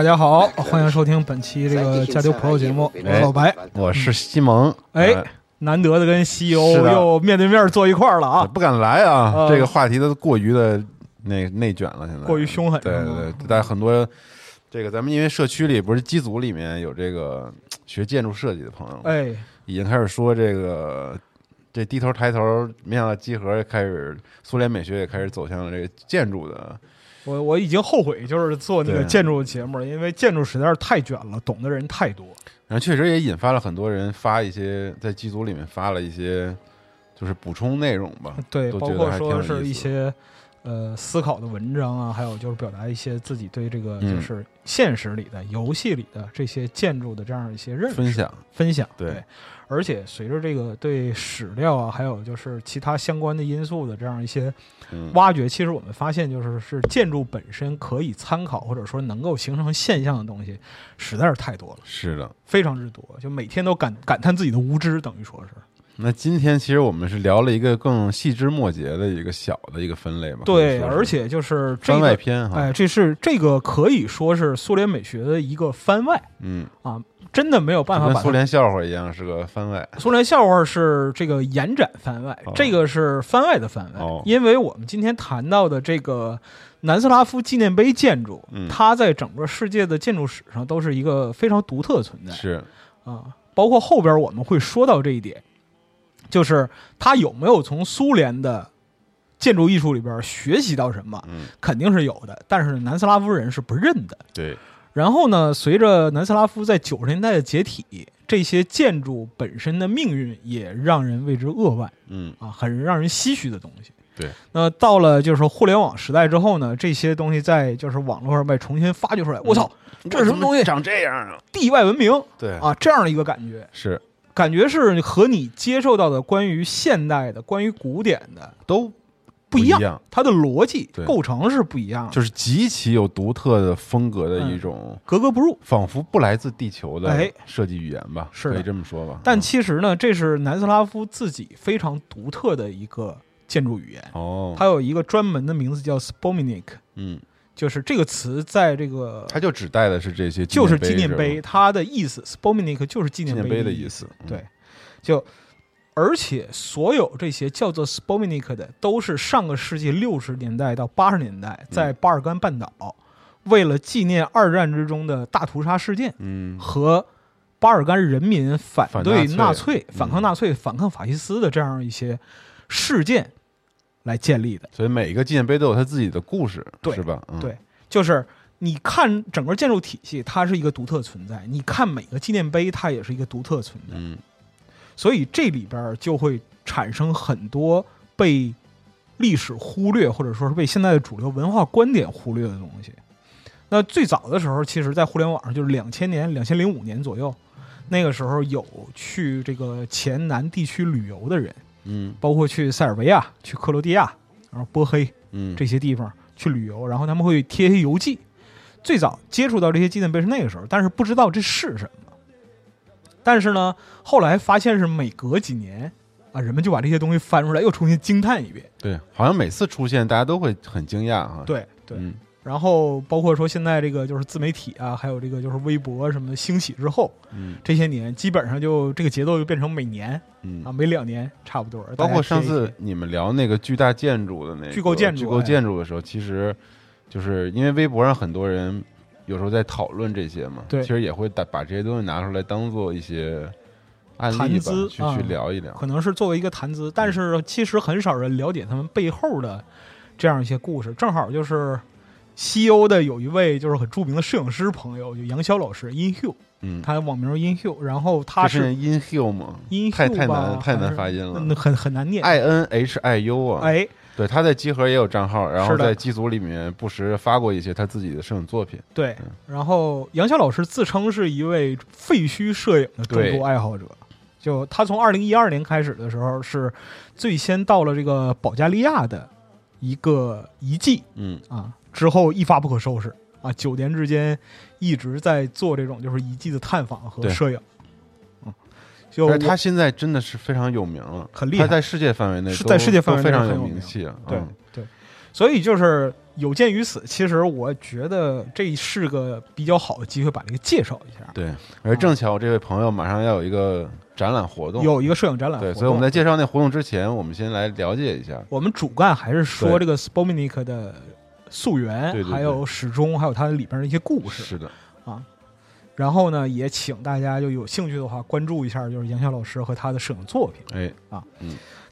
大家好，欢迎收听本期这个加丢朋友节目。我是老白，我是西蒙。哎，难得的跟西欧又面对面坐一块儿了啊！不敢来啊，这个话题都过于的那内卷了，现在过于凶狠。对对对，但很多这个咱们因为社区里不是机组里面有这个学建筑设计的朋友，哎，已经开始说这个这低头抬头，没想到集合开始苏联美学也开始走向了这个建筑的。我我已经后悔，就是做那个建筑节目了，因为建筑实在是太卷了，懂的人太多。然后确实也引发了很多人发一些在剧组里面发了一些，就是补充内容吧。对，包括说是一些呃思考的文章啊，还有就是表达一些自己对这个就是现实里的游戏里的这些建筑的这样一些认识分享分享。对。而且随着这个对史料啊，还有就是其他相关的因素的这样一些挖掘，其实我们发现，就是是建筑本身可以参考或者说能够形成现象的东西，实在是太多了。是的，非常之多，就每天都感感叹自己的无知，等于说是。那今天其实我们是聊了一个更细枝末节的一个小的一个分类嘛？对，而且就是番外篇哈，哎，这是这个可以说是苏联美学的一个番外。嗯啊。真的没有办法，把苏联笑话一样是个番外。苏联笑话是这个延展番外，这个是番外的番外。因为我们今天谈到的这个南斯拉夫纪念碑建筑，它在整个世界的建筑史上都是一个非常独特的存在。是啊，包括后边我们会说到这一点，就是他有没有从苏联的建筑艺术里边学习到什么？嗯，肯定是有的，但是南斯拉夫人是不认的。对。然后呢？随着南斯拉夫在九十年代的解体，这些建筑本身的命运也让人为之扼腕。嗯啊，很让人唏嘘的东西。对。那到了就是互联网时代之后呢，这些东西在就是网络上被重新发掘出来。我操，这是什么东西？长这样啊？地外文明？对啊，这样的一个感觉是，感觉是和你接受到的关于现代的、关于古典的都。不一样，它的逻辑构成是不一样，就是极其有独特的风格的一种格格不入，仿佛不来自地球的设计语言吧，是可以这么说吧。但其实呢，这是南斯拉夫自己非常独特的一个建筑语言。哦，它有一个专门的名字叫 Spomenik，嗯，就是这个词在这个，它就指代的是这些，就是纪念碑，它的意思 Spomenik 就是纪念碑的意思，对，就。而且，所有这些叫做 Spomenik 的，都是上个世纪六十年代到八十年代，在巴尔干半岛，为了纪念二战之中的大屠杀事件，嗯，和巴尔干人民反对纳粹、反抗纳粹、反抗法西斯的这样一些事件来建立的。所以，每一个纪念碑都有它自己的故事，是吧？对，就是你看整个建筑体系，它是一个独特存在；你看每个纪念碑，它也是一个独特存在。嗯。所以这里边就会产生很多被历史忽略，或者说是被现在的主流文化观点忽略的东西。那最早的时候，其实，在互联网上，就是两千年、两千零五年左右，那个时候有去这个黔南地区旅游的人，嗯包括去塞尔维亚、去克罗地亚，然后波黑嗯，这些地方去旅游，然后他们会贴一些游记。最早接触到这些纪念碑是那个时候，但是不知道这是什么。但是呢，后来发现是每隔几年啊，人们就把这些东西翻出来，又重新惊叹一遍。对，好像每次出现大家都会很惊讶哈。对对，嗯然后包括说现在这个就是自媒体啊，还有这个就是微博什么的兴起之后，嗯这些年基本上就这个节奏就变成每年嗯啊，每两年差不多。包括上次你们聊那个巨大建筑的那个巨构建筑巨构哎建筑的时候，其实就是因为微博上很多人有时候在讨论这些嘛，对其实也会把把这些东西拿出来当做一些案例吧，谈资去啊去聊一聊。可能是作为一个谈资，但是其实很少人了解他们背后的这样一些故事。正好就是西欧的有一位就是很著名的摄影师朋友，就杨潇老师 In Hugh，嗯，他网名 In Hugh，然后他是 in hill 吗？In 太 Hugh 太吧难太难发音了。嗯很很难念。，i n h i u 啊，哎，对，他在集合也有账号，然后是在机组里面不时发过一些他自己的摄影作品。对，然后杨潇老师自称是一位废墟摄影的重对度爱好者。就他从二零一二年开始的时候，是最先到了这个保加利亚的一个遗迹嗯，啊，之后一发不可收拾啊，九年之间一直在做这种就是遗迹的探访和摄影。嗯，就他现在真的是非常有名了，很厉害他在世界范围内都是在世界范围内非常有名名气啊。对嗯对，所以就是有鉴于此，其实我觉得这是个比较好的机会，把这个介绍一下。对，而正巧这位朋友马上要有一个展览活动，有一个摄影展览活对，所以我们在介绍那活动之前，我们先来了解一下。我们主干还是说这个 Spomenik 的溯源，对对对还有始终，还有它里边的一些故事。是的，啊然后呢，也请大家就有兴趣的话关注一下，就是杨潇老师和他的摄影作品。哎，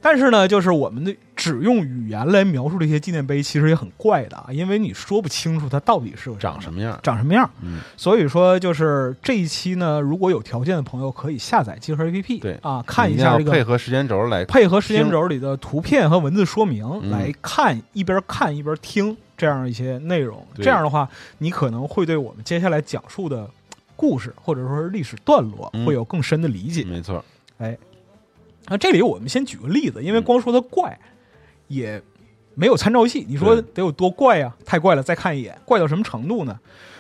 但是呢，就是我们的只用语言来描述这些纪念碑，其实也很怪的啊，因为你说不清楚它到底是长什么样？长什么样。嗯，所以说，就是这一期呢，如果有条件的朋友可以下载集合 APP，对啊，看一下这个配合时间轴来。配合时间轴里的图片和文字说明嗯来看，一边看一边听这样一些内容。这样的话，你可能会对我们接下来讲述的故事或者说是历史段落嗯会有更深的理解。没错，哎那这里我们先举个例子，因为嗯光说它怪，也没有参照系。你说得有多怪呀、太怪了！再看一眼，怪到什么程度呢？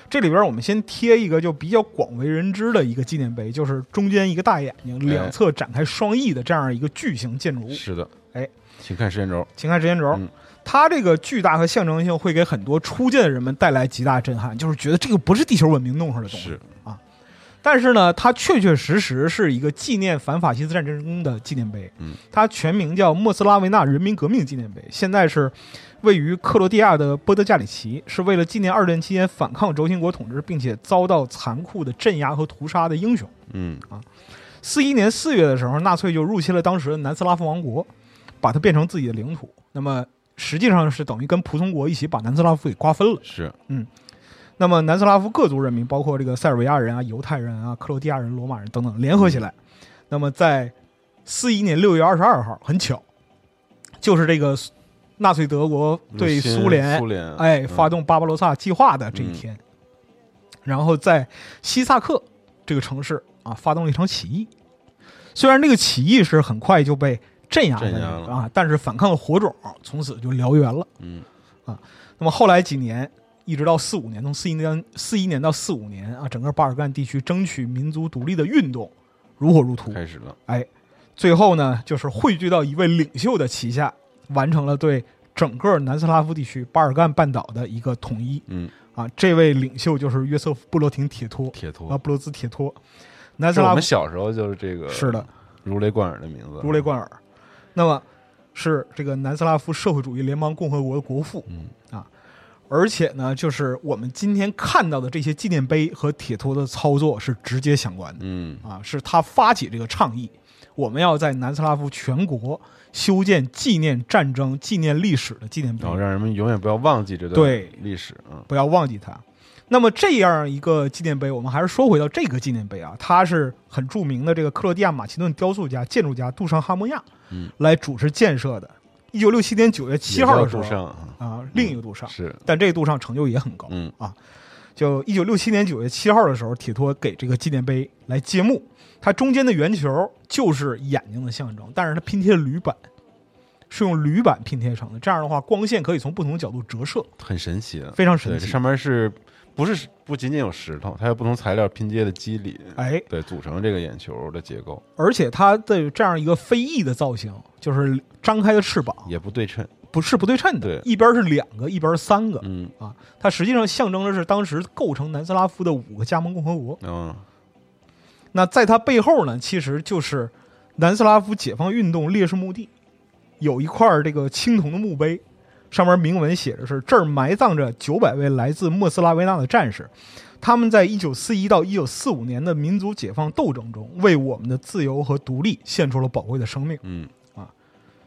这里边我们先贴一个就比较广为人知的一个纪念碑，就是中间一个大眼睛，哎两侧展开双翼的这样一个巨型建筑物。是的。哎，请看时间轴。请看时间轴，嗯它这个巨大和象征性会给很多初见的人们带来极大震撼，就是觉得这个不是地球文明弄出来的东西。啊，但是呢，它确确实实是一个纪念反法西斯战争的纪念碑。嗯，它全名叫莫斯拉维纳人民革命纪念碑，现在是位于克罗地亚的波德加里奇，是为了纪念二战期间反抗轴心国统治，并且遭到残酷的镇压和屠杀的英雄。嗯啊，四一年四月的时候，纳粹就入侵了当时的南斯拉夫王国，把它变成自己的领土。那么实际上是等于跟仆从国一起把南斯拉夫给瓜分了。是，嗯那么南斯拉夫各族人民，包括这个塞尔维亚人啊、犹太人啊、克罗地亚人、罗马人等等，联合起来。那么在四一年六月二十二号，很巧，就是这个纳粹德国对苏联苏联，哎嗯发动巴巴罗萨计划的这一天，然后在西萨克这个城市啊发动了一场起义。虽然这个起义是很快就被镇压了啊，但是反抗的火种从此就燎原了。嗯啊，那么后来几年，一直到四五年，从四一年四一年到四五年啊，整个巴尔干地区争取民族独立的运动如火如荼。开始了。哎，最后呢，就是汇聚到一位领袖的旗下，完成了对整个南斯拉夫地区巴尔干半岛的一个统一。嗯，啊，这位领袖就是约瑟夫·布罗廷铁托铁托啊，布罗兹铁托。南斯拉夫我们小时候就是这个，是的，如雷贯耳的名字，如雷贯耳。那么是这个南斯拉夫社会主义联邦共和国的国父。嗯啊，而且呢，就是我们今天看到的这些纪念碑和铁托的操作是直接相关的。嗯，啊，是他发起这个倡议，我们要在南斯拉夫全国修建纪念战争、纪念历史的纪念碑然，后让人们永远不要忘记这段对历史啊。不要忘记它。那么这样一个纪念碑，我们还是说回到这个纪念碑啊，它是很著名的这个克罗地亚马其顿雕塑家、建筑家杜尚哈莫亚，嗯，来主持建设的。一九六七年九月七号的时候啊，啊，另一个杜尚，是，但这个杜尚成就也很高，嗯啊，就一九六七年九月七号的时候，铁托给这个纪念碑来揭幕。它中间的圆球就是眼睛的象征，但是它拼贴铝板，是用铝板拼贴成的。这样的话，光线可以从不同角度折射，很神奇的，非常神奇，这奇。上面是不是不仅仅有石头，它有不同材料拼接的肌理，哎，对，组成这个眼球的结构而且它的这样一个飞翼的造型，就是张开的翅膀，也不对称，不是不对称的，对一边是两个，一边是三个嗯啊。它实际上象征的是当时构成南斯拉夫的五个加盟共和国。嗯那在它背后呢，其实就是南斯拉夫解放运动烈士墓地，有一块这个青铜的墓碑，上面铭文写的是：“这儿埋葬着九百位来自莫斯拉维纳的战士，他们在一九四一到一九四五年的民族解放斗争中，为我们的自由和独立献出了宝贵的生命。”嗯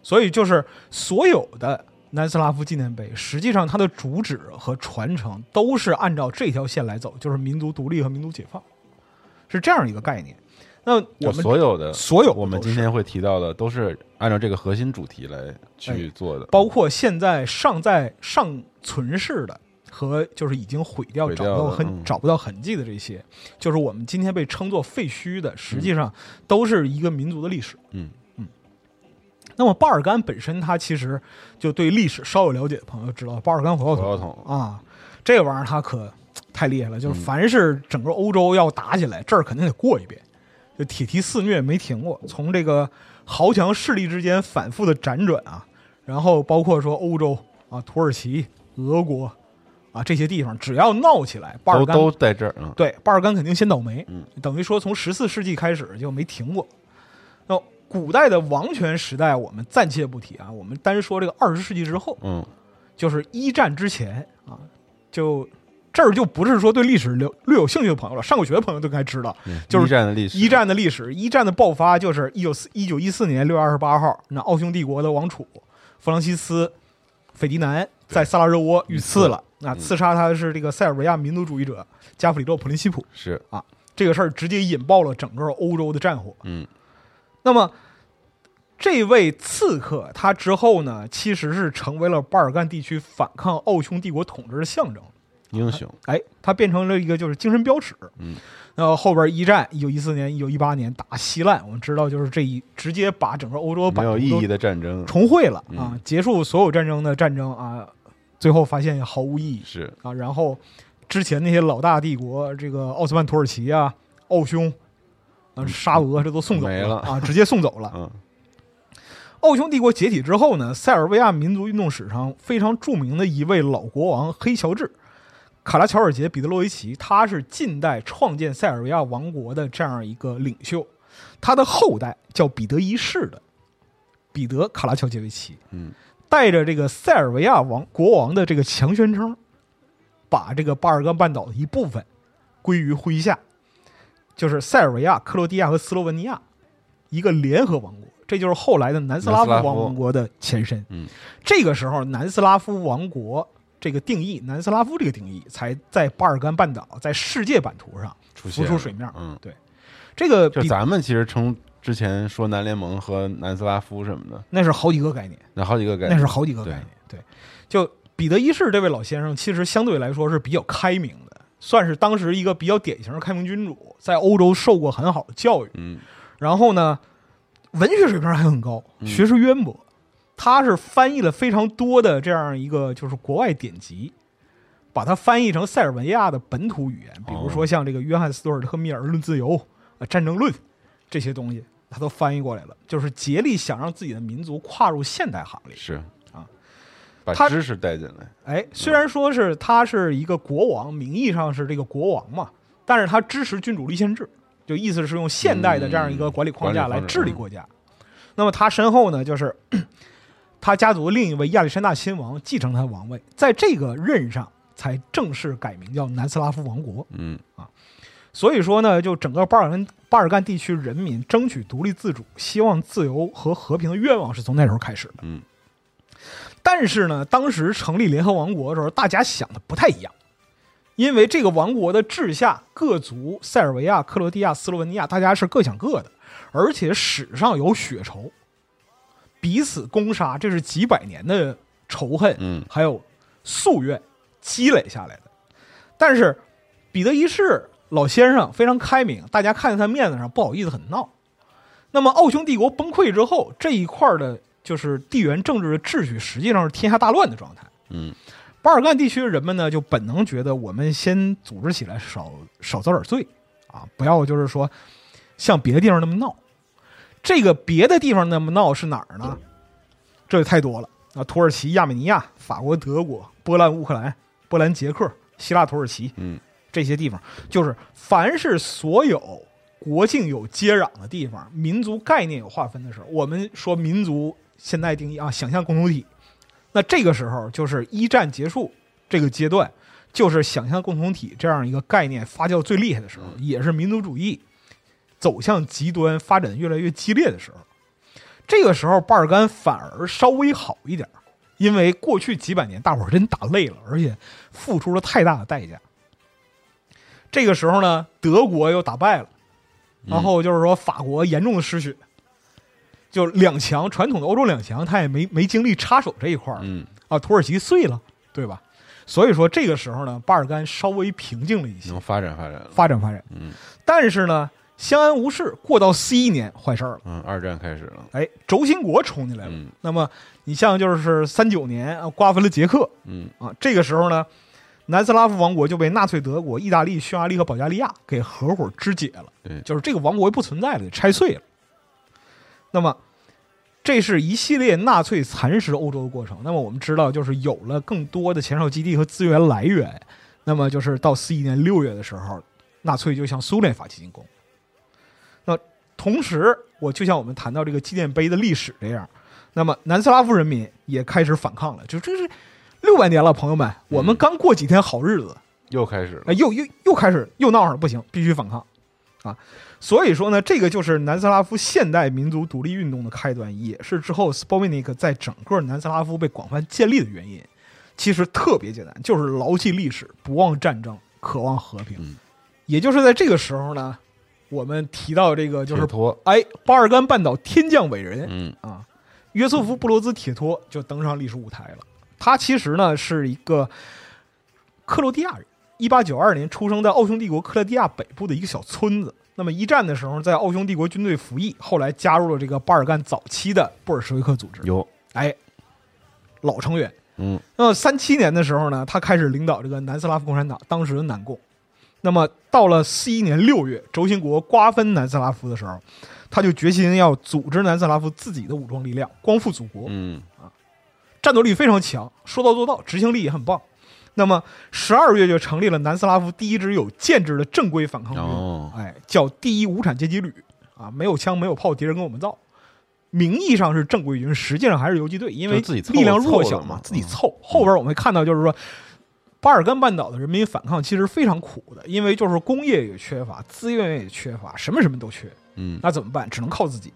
所以就是所有的南斯拉夫纪念碑，实际上它的主旨和传承都是按照这条线来走，就是民族独立和民族解放，是这样一个概念。那我们所有的所有我们今天会提到的，都是按照这个核心主题来去哎做的，包括现在尚在尚存世的和就是已经毁掉毁找不到痕、嗯找不到痕迹的这些，就是我们今天被称作废墟的，实际上都是一个民族的历史。嗯嗯那么巴尔干本身，它其实就对历史稍有了解的朋友知道，巴尔干火药火药桶桶啊，这个玩意儿它可太厉害了，就是嗯凡是整个欧洲要打起来，这儿肯定得过一遍，就铁蹄肆虐没停过，从这个豪强势力之间反复的辗转啊，然后包括说欧洲啊、土耳其、俄国啊这些地方，只要闹起来，巴尔干都都在这儿啊，对，巴尔干肯定先倒霉，嗯。等于说从十四世纪开始就没停过。那古代的王权时代，我们暂且不提啊，我们单说这个二十世纪之后，嗯。就是一战之前啊，就这儿就不是说对历史略略有兴趣的朋友了，上过学的朋友都应该知道，嗯就是一战的历史，一战的历史，一战的爆发就是一九四一九一四年六月二十八号，那奥匈帝国的王储弗朗西斯·斐迪南在萨拉热窝遇刺了，那嗯刺杀他的是这个塞尔维亚民族主义者加弗里洛·普林西普。是啊这个事儿直接引爆了整个欧洲的战火。嗯那么，这位刺客他之后呢，其实是成为了巴尔干地区反抗奥匈帝国统治的象征。英雄，哎，他变成了一个就是精神标尺。嗯，那后后边一战，一九一四年、一九一八年打稀烂，我们知道就是这一直接把整个欧洲没有意义的战争重绘了嗯啊，结束所有战争的战争啊，最后发现毫无意义。是啊，然后之前那些老大帝国，这个奥斯曼土耳其啊、奥匈啊、沙俄，这都送走没了啊，直接送走了。嗯奥匈帝国解体之后呢，塞尔维亚民族运动史上非常著名的一位老国王黑乔治·卡拉乔尔杰·彼得洛维奇，他是近代创建塞尔维亚王国的这样一个领袖，他的后代叫彼得一世的彼得·卡拉乔杰维奇，嗯。带着这个塞尔维亚王国王的这个强宣称，把这个巴尔干半岛的一部分归于麾下，就是塞尔维亚、克罗地亚和斯洛文尼亚一个联合王国，这就是后来的南斯拉夫南斯拉夫王国的前身。嗯。这个时候，南斯拉夫王国这个定义，南斯拉夫这个定义才在巴尔干半岛在世界版图上浮出水面。嗯，对这个比就咱们其实称之前说南联盟和南斯拉夫什么的，那是好几个概念。那好几个概念，那是好几个概念。对，就彼得一世这位老先生，其实相对来说是比较开明的，算是当时一个比较典型的开明君主，在欧洲受过很好的教育。嗯然后呢，文学水平还很高，嗯学识渊博。他是翻译了非常多的这样一个就是国外典籍，把它翻译成塞尔维亚的本土语言，比如说像这个约翰斯图尔特密尔论自由啊、战争论这些东西，他都翻译过来了，就是竭力想让自己的民族跨入现代行列。是啊，把知识带进来，哎，虽然说是他是一个国王，名义上是这个国王嘛，但是他支持君主立宪制，就意思是用现代的这样一个管理框架来治理国家。那么他身后呢，就是他家族另一位亚历山大亲王继承他的王位，在这个任上才正式改名叫南斯拉夫王国。嗯啊所以说呢，就整个巴尔干巴尔干地区人民争取独立自主、希望自由和和平的愿望是从那时候开始的。嗯但是呢，当时成立联合王国的时候，大家想的不太一样，因为这个王国的治下各族塞尔维亚、克罗地亚、斯洛文尼亚，大家是各想各的，而且史上有血仇，彼此攻杀，这是几百年的仇恨，嗯还有夙愿积累下来的。但是彼得一世老先生非常开明，大家看在他面子上不好意思很闹。那么奥匈帝国崩溃之后，这一块儿的就是地缘政治的秩序实际上是天下大乱的状态。嗯巴尔干地区的人们呢，就本能觉得我们先组织起来少少遭点罪啊，不要就是说像别的地方那么闹。这个别的地方那么闹是哪儿呢？这就太多了啊！土耳其、亚美尼亚、法国、德国、波兰、乌克兰、波兰、捷克、希腊、土耳其嗯这些地方，就是凡是所有国境有接壤的地方，民族概念有划分的时候，我们说民族现代定义啊，想象共同体。那这个时候就是一战结束这个阶段，就是想象共同体这样一个概念发酵最厉害的时候，也是民族主义走向极端、发展越来越激烈的时候。这个时候，巴尔干反而稍微好一点，因为过去几百年大伙儿真打累了，而且付出了太大的代价。这个时候呢，德国又打败了，然后就是说法国严重的失血，就两强传统的欧洲两强，他也没没精力插手这一块儿嗯啊，土耳其碎了，对吧？所以说这个时候呢，巴尔干稍微平静了一些能，发展发展。发展发展。嗯但是呢，相安无事，过到四一年坏事儿了，嗯，二战开始了。哎，轴心国冲进来了。嗯那么你像就是三九年啊，瓜分了捷克嗯啊，这个时候呢，南斯拉夫王国就被纳粹德国、意大利、匈牙利和保加利亚给合伙肢解了。对就是这个王国不存在了，给拆碎了。那么，这是一系列纳粹蚕食欧洲的过程。那么我们知道，就是有了更多的前哨基地和资源来源，那么就是到四一年六月的时候，纳粹就向苏联发起进攻。那同时，我就像我们谈到这个纪念碑的历史这样，那么南斯拉夫人民也开始反抗了。就这是六百年了，朋友们，我们刚过几天好日子，又开始了哎，。又又又开始又闹上了，不行，必须反抗啊！所以说呢，这个就是南斯拉夫现代民族独立运动的开端，也是之后斯波维尼克在整个南斯拉夫被广泛建立的原因。其实特别简单，就是牢记历史，不忘战争，渴望和平。嗯也就是在这个时候呢，我们提到这个就是托，哎，巴尔干半岛天降伟人，嗯啊，约瑟夫·布罗兹铁托就登上历史舞台了。他其实呢是一个克罗地亚人，一八九二年出生在奥匈帝国克罗地亚北部的一个小村子。那么一战的时候，在奥匈帝国军队服役，后来加入了这个巴尔干早期的布尔什维克组织。有哎，老成员。嗯那么三七年的时候呢，他开始领导这个南斯拉夫共产党，当时的南共。那么到了四一年六月，轴心国瓜分南斯拉夫的时候，他就决心要组织南斯拉夫自己的武装力量，光复祖国。嗯啊战斗力非常强，说到做到，执行力也很棒。那么十二月就成立了南斯拉夫第一支有建制的正规反抗军，哦哎，叫第一无产阶级旅啊，没有枪没有炮，敌人跟我们造。名义上是正规军，实际上还是游击队，因为力量弱小嘛自己凑。后边我们看到，就是说，巴尔干半岛的人民反抗其实非常苦的，因为就是工业也缺乏，资源也缺乏，什么什么都缺。嗯那怎么办？只能靠自己。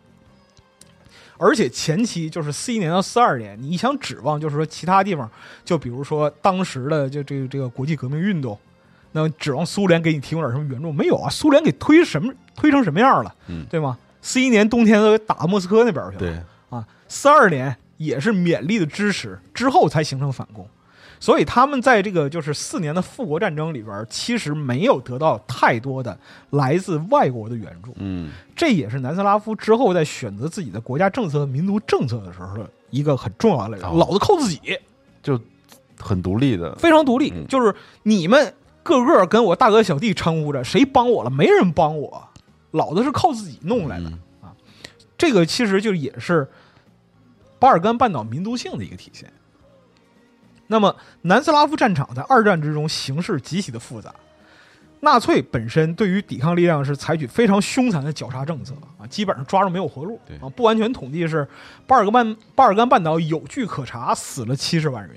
而且前期就是四一年到四二年，你想指望就是说其他地方，就比如说当时的就这个这个国际革命运动，那指望苏联给你提供点什么援助没有啊？苏联给推什么推成什么样了，嗯对吗？四一年冬天都打莫斯科那边去了，对，啊，四二年也是勉力的支持，之后才形成反攻。所以他们在这个就是四年的复国战争里边，其实没有得到太多的来自外国的援助。嗯这也是南斯拉夫之后在选择自己的国家政策和民族政策的时候的一个很重要的来源。哦老子靠自己，就很独立的。非常独立，嗯就是你们个个跟我大哥小弟称呼着，谁帮我了？没人帮我，老子是靠自己弄来的。嗯这个其实就也是巴尔干半岛民族性的一个体现。那么，南斯拉夫战场在二战之中形势极其的复杂。纳粹本身对于抵抗力量是采取非常凶残的绞杀政策啊，基本上抓住没有活路对啊。不完全统计是巴尔干半巴尔干半岛有据可查，死了七十万人。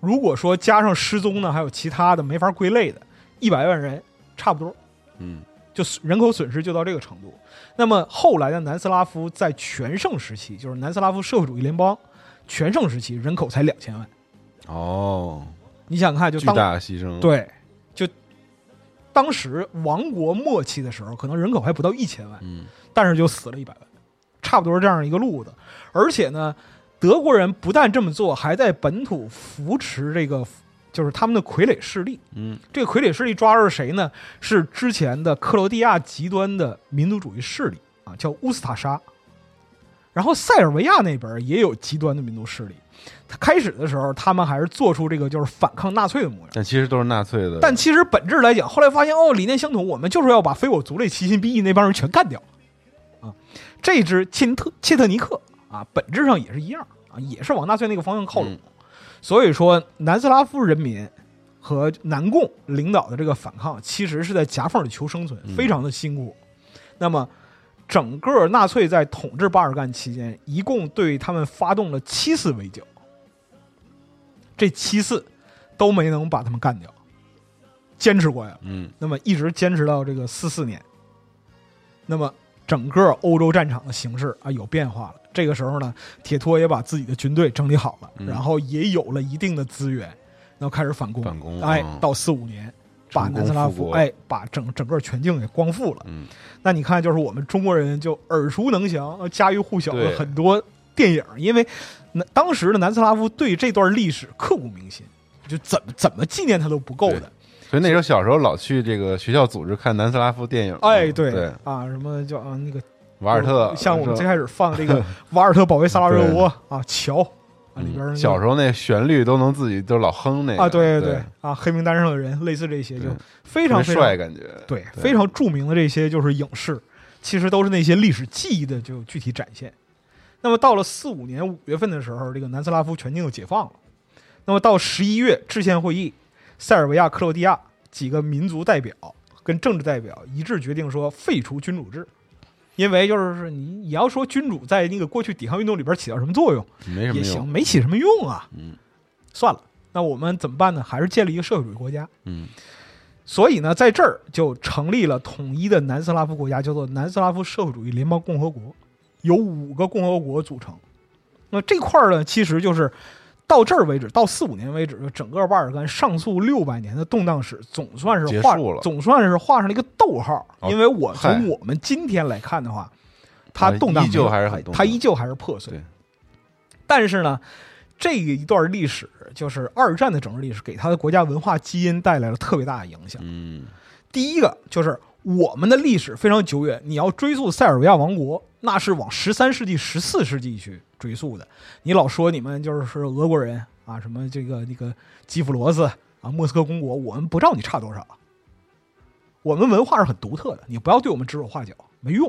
如果说加上失踪呢，还有其他的没法归类的，一百万人差不多。嗯就人口损失就到这个程度。那么后来的南斯拉夫在全盛时期，就是南斯拉夫社会主义联邦全盛时期，人口才两千万。哦，你想想看，就巨当大牺牲。，对，就当时王国末期的时候，可能人口还不到一千万，嗯但是就死了一百万，差不多是这样一个路子。而且呢，德国人不但这么做，还在本土扶持这个就是他们的傀儡势力。嗯，这个傀儡势力抓住是谁呢？是之前的克罗地亚极端的民族主义势力啊，叫乌斯塔沙。然后塞尔维亚那边也有极端的民族势力。他开始的时候，他们还是做出这个就是反抗纳粹的模样。但其实都是纳粹的。但其实本质来讲，后来发现哦，理念相同，我们就是要把非我族类、其心必异那帮人全干掉啊！这支切特切特尼克啊，本质上也是一样啊，也是往纳粹那个方向靠拢。嗯所以说，南斯拉夫人民和南共领导的这个反抗，其实是在夹缝里求生存，非常的辛苦。那么，整个纳粹在统治巴尔干期间，一共对他们发动了七次围剿，这七次都没能把他们干掉，坚持过呀。嗯那么一直坚持到这个四四年，那么整个欧洲战场的形势啊有变化了。这个时候呢，铁托也把自己的军队整理好了，嗯然后也有了一定的资源，然后开始反攻。反攻哎嗯，到四五年，把南斯拉夫哎把整整个全境给光复了。嗯那你看，就是我们中国人就耳熟能详、呃家喻户晓的很多电影，因为那当时的南斯拉夫对这段历史刻骨铭心，就怎么怎么纪念他都不够的。所以那时候小时候老去这个学校组织看南斯拉夫电影。哎，对，对啊，什么叫啊那个瓦尔特，像我们最开始放这个 瓦尔特保卫萨拉热窝啊，桥啊里边儿那个嗯小时候那旋律都能自己都老哼那个啊，对对对啊，黑名单上的人，类似这些就对非常非常帅，感觉对对非常著名的这些就是影视，其实都是那些历史记忆的就具体展现。那么到了四五年五月份的时候，这个南斯拉夫全境就解放了。那么到十一月制宪会议，塞尔维亚、克罗地亚几个民族代表跟政治代表一致决定说废除君主制，因为就是你你要说君主在那个过去抵抗运动里边起到什么作用也行，没什么用。没起什么用啊。嗯，算了，那我们怎么办呢？还是建立一个社会主义国家。嗯所以呢，在这儿就成立了统一的南斯拉夫国家，叫做南斯拉夫社会主义联邦共和国，由五个共和国组成。那这块儿呢，其实就是到这儿为止，到四五年为止，就整个巴尔干上溯六百年的动荡史，总算是画了总算是画上了一个逗号。哦因为我从我们今天来看的话，它啊动荡依旧还是很它依旧还是破碎对。但是呢，这一段历史就是二战的整个历史，给他的国家文化基因带来了特别大的影响。嗯第一个就是我们的历史非常久远，你要追溯塞尔维亚王国，那是往十三世纪、十四世纪去追溯的。你老说你们就是俄国人啊，什么这个那个基辅罗斯啊，莫斯科公国，我们不知道你差多少。我们文化是很独特的，你不要对我们指手画脚，没用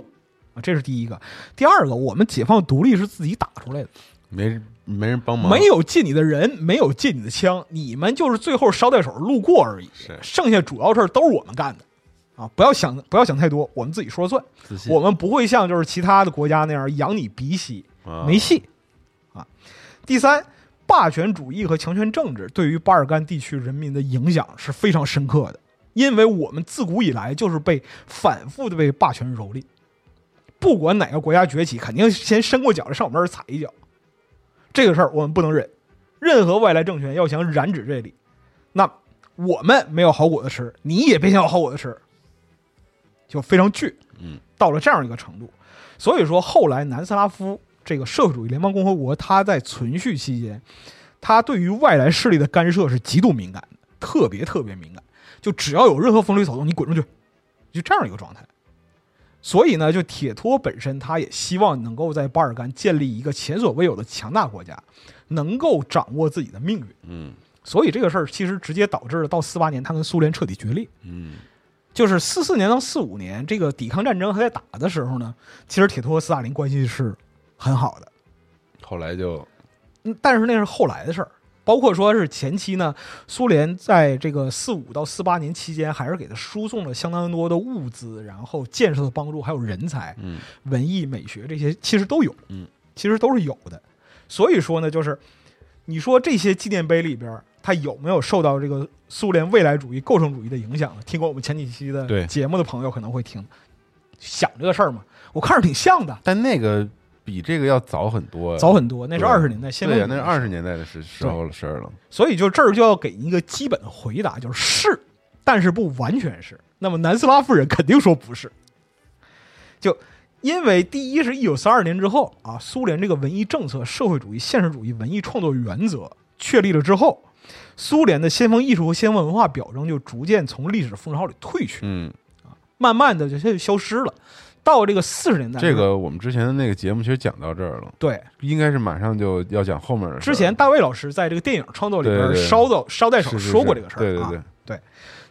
啊。这是第一个。第二个，我们解放独立是自己打出来的，没人没人帮忙，没有借你的人，没有借你的枪，你们就是最后捎带手路过而已。是剩下主要事儿都是我们干的啊！不要想不要想太多，我们自己说了算。我们不会像就是其他的国家那样养你鼻息，啊没戏啊。第三，霸权主义和强权政治对于巴尔干地区人民的影响是非常深刻的，因为我们自古以来就是被反复的被霸权蹂躏，不管哪个国家崛起，肯定先伸过脚来上我们这儿踩一脚，这个事儿我们不能忍。任何外来政权要想染指这里，那我们没有好果子吃，你也别想有好果子吃，就非常倔。嗯，到了这样一个程度，所以说后来南斯拉夫这个社会主义联邦共和国，它在存续期间，它对于外来势力的干涉是极度敏感的，特别特别敏感。就只要有任何风吹草动，你滚出去，就这样一个状态。所以呢，就铁托本身，他也希望能够在巴尔干建立一个前所未有的强大国家，能够掌握自己的命运。嗯所以这个事儿其实直接导致了到四八年他跟苏联彻底决裂。嗯就是四四年到四五年这个抵抗战争还在打的时候呢，其实铁托和斯大林关系是很好的，后来就嗯，但是那是后来的事儿。包括说是前期呢，苏联在这个四五到四八年期间，还是给他输送了相当多的物资，然后建设的帮助，还有人才、嗯文艺、美学这些，其实都有，嗯，其实都是有的。所以说呢，就是你说这些纪念碑里边，它有没有受到这个苏联未来主义、构成主义的影响呢？听过我们前几期的对节目的朋友可能会听，想这个事儿嘛，我看着挺像的，但那个比这个要早很多呀，早很多，那是二十年代，先对呀，锋主义那是二十年代的时时候的事儿了。所以就这儿就要给一个基本的回答，就是是，但是不完全是。那么南斯拉夫人肯定说不是，就因为第一是一九三二年之后啊，苏联这个文艺政策、社会主义、现实主义文艺创作原则确立了之后，苏联的先锋艺术和先锋文化表征就逐渐从历史风潮里退去，嗯，慢慢的就它就消失了。到这个四十年代，这个我们之前的那个节目其实讲到这儿了，对。应该是马上就要讲后面的事之前大卫老师在这个电影创作里边捎到捎带手说过这个事儿，对对对。对，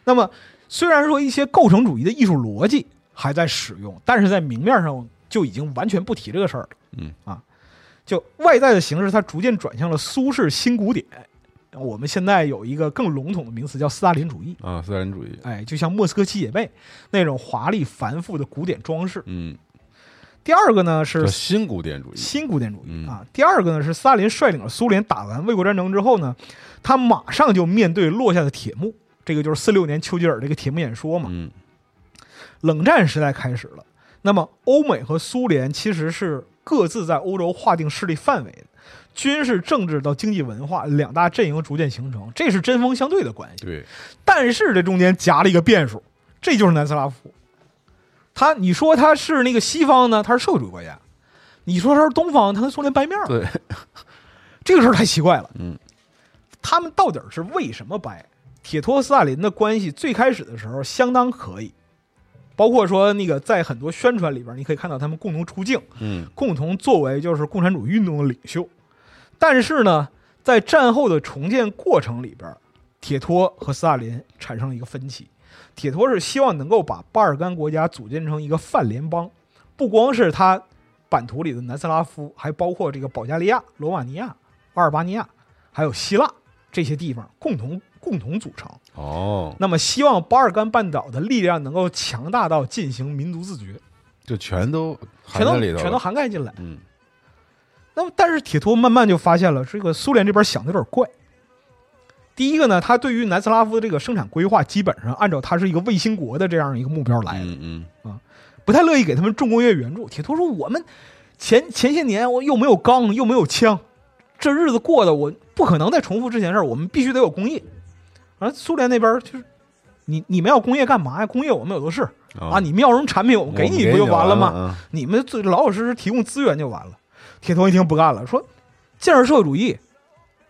那么，虽然说一些构成主义的艺术逻辑还在使用，但是在明面上就已经完全不提这个事儿了。嗯。啊，就外在的形式，它逐渐转向了苏式新古典。我们现在有一个更笼统的名词叫斯大林主义。啊，斯大林主义，哎，就像莫斯科七姐妹那种华丽繁复的古典装饰。嗯，第二个呢是新古典主义，新古典主义嗯啊。第二个呢是斯大林率领了苏联打完卫国战争之后呢，他马上就面对落下的铁幕，这个就是四六年丘吉尔这个铁幕演说嘛。嗯冷战时代开始了，那么欧美和苏联其实是各自在欧洲划定势力范围的，军事、政治到经济、文化两大阵营逐渐形成，这是针锋相对的关系。对，但是这中间夹了一个变数，这就是南斯拉夫。他，你说他是那个西方呢，他是社会主义国家；你说他是东方，他跟苏联掰面儿。对，这个事儿太奇怪了。嗯，他们到底是为什么掰？铁托斯大林的关系最开始的时候相当可以，包括说那个在很多宣传里边，你可以看到他们共同出镜，嗯共同作为就是共产主义运动的领袖。但是呢，在战后的重建过程里边，铁托和斯大林产生了一个分歧。铁托是希望能够把巴尔干国家组建成一个泛联邦，不光是他版图里的南斯拉夫，还包括这个保加利亚、罗马尼亚、阿尔巴尼亚，还有希腊这些地方共同共同组成。哦，那么，希望巴尔干半岛的力量能够强大到进行民族自决，就全都含全都在里头，全都涵盖进来。嗯那么，但是铁托慢慢就发现了，这个苏联这边想的有点怪。第一个呢，他对于南斯拉夫的这个生产规划，基本上按照他是一个卫星国的这样一个目标来的，嗯嗯不太乐意给他们重工业援助。铁托说：“我们前前些年我又没有钢，又没有枪，这日子过得我不可能再重复之前的事儿，我们必须得有工业。”而苏联那边就是，你你们要工业干嘛呀？工业我们有的是哦啊，你们要什么产品我们给你不就完了吗？吗？你们最老老实实提供资源就完了。铁头一听不干了，说建设社会主义，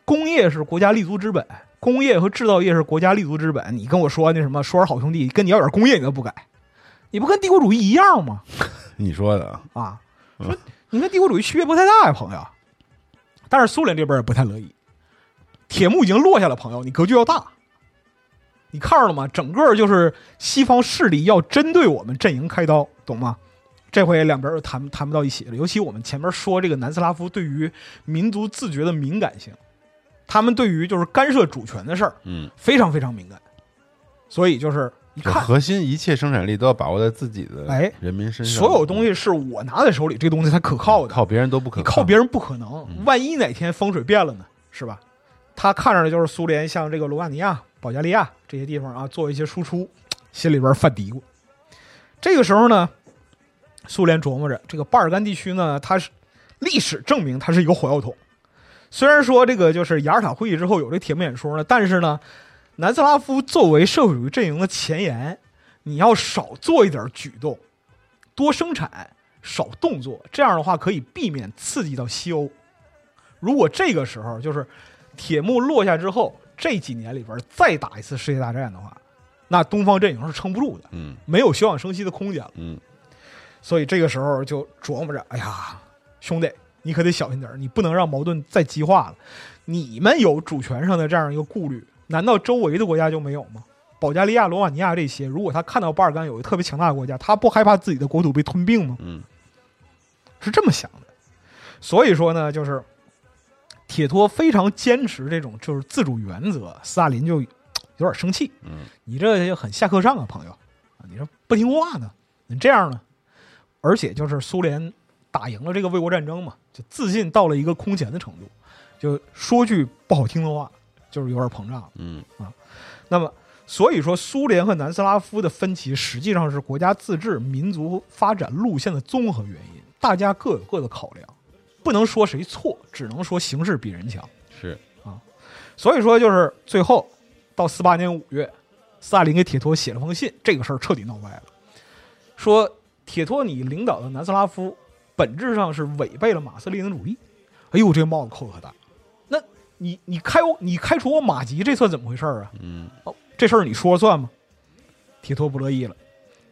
工业是国家立足之本，工业和制造业是国家立足之本。你跟我说那什么，说点好兄弟，跟你要点工业你都不改，你不跟帝国主义一样吗？你说的啊，啊，说你跟帝国主义区别不太大呀，朋友。但是苏联这边也不太乐意，铁幕已经落下了，朋友，你格局要大。你看着了吗？整个就是西方势力要针对我们阵营开刀，懂吗？这回两边又谈谈不到一起了。尤其我们前面说这个南斯拉夫对于民族自觉的敏感性，他们对于就是干涉主权的事儿嗯，非常非常敏感，所以就是一看核心一切生产力都要把握在自己的哎人民身上，所有东西是我拿在手里，这东西才可靠的。靠别人都不可靠靠别人不可能，嗯万一哪天风水变了呢？是吧？他看着的就是苏联像这个罗马尼亚、保加利亚这些地方啊，做一些输出，心里边犯嘀咕。这个时候呢，苏联琢磨着，这个巴尔干地区呢，它是历史证明它是一个火药桶。虽然说这个就是雅尔塔会议之后有这铁幕演说呢，但是呢，南斯拉夫作为社会主义阵营的前沿，你要少做一点举动，多生产，少动作，这样的话可以避免刺激到西欧。如果这个时候就是铁幕落下之后，这几年里边再打一次世界大战的话，那东方阵营是撑不住的，嗯没有休养生息的空间了。嗯所以这个时候就琢磨着，哎呀，兄弟，你可得小心点儿，你不能让矛盾再激化了。你们有主权上的这样一个顾虑，难道周围的国家就没有吗？保加利亚、罗马尼亚这些，如果他看到巴尔干有一个特别强大的国家，他不害怕自己的国土被吞并吗？嗯是这么想的。所以说呢，就是铁托非常坚持这种就是自主原则，斯大林就有点生气。嗯，你这很下课上啊，朋友啊，你这不听话呢，你这样呢？而且就是苏联打赢了这个卫国战争嘛，就自信到了一个空前的程度，就说句不好听的话，就是有点膨胀了。嗯那么，所以说苏联和南斯拉夫的分歧实际上是国家自治、民族发展路线的综合原因，大家各有各的考量，不能说谁错，只能说形势比人强。是啊所以说，就是最后到四八年五月，斯大林给铁托写了封信，这个事儿彻底闹歪了，说铁托你领导的南斯拉夫本质上是违背了马克思列宁主义。哎呦，这个帽子扣的可大。那你你开我你开除我马吉，这算怎么回事儿啊？嗯，这事儿你说了算吗？铁托不乐意了，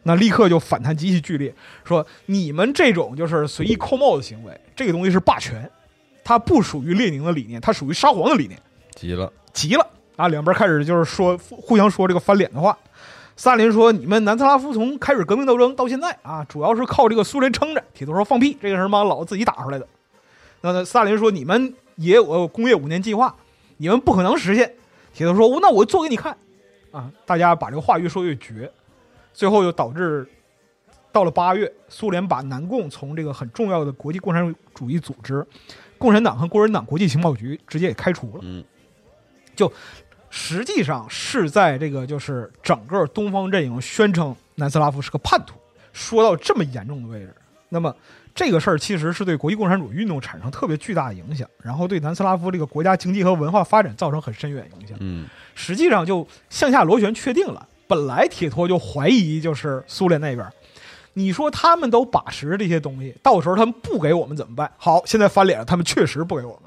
那立刻就反弹极其剧烈，说你们这种就是随意扣帽子行为，这个东西是霸权，它不属于列宁的理念，它属于沙皇的理念。急了，急了啊！两边开始就是说互相说这个翻脸的话。萨林说：“你们南斯拉夫从开始革命斗争到现在啊，主要是靠这个苏联撑着。”铁头说：“放屁，这个是妈老子自己打出来的。”那萨林说：“你们也有工业五年计划，你们不可能实现。”铁头说：“那我做给你看。”啊，大家把这个话越说越绝，最后就导致到了八月，苏联把南共从这个很重要的国际共产主义组织——共产党和共产党国际情报局直接给开除了。嗯，就实际上是在这个就是整个东方阵营宣称南斯拉夫是个叛徒，说到这么严重的位置，那么这个事儿其实是对国际共产主义运动产生特别巨大的影响，然后对南斯拉夫这个国家经济和文化发展造成很深远影响。嗯，实际上就向下螺旋确定了。本来铁托就怀疑就是苏联那边，你说他们都把持这些东西，到时候他们不给我们怎么办？好，现在翻脸了，他们确实不给我们了，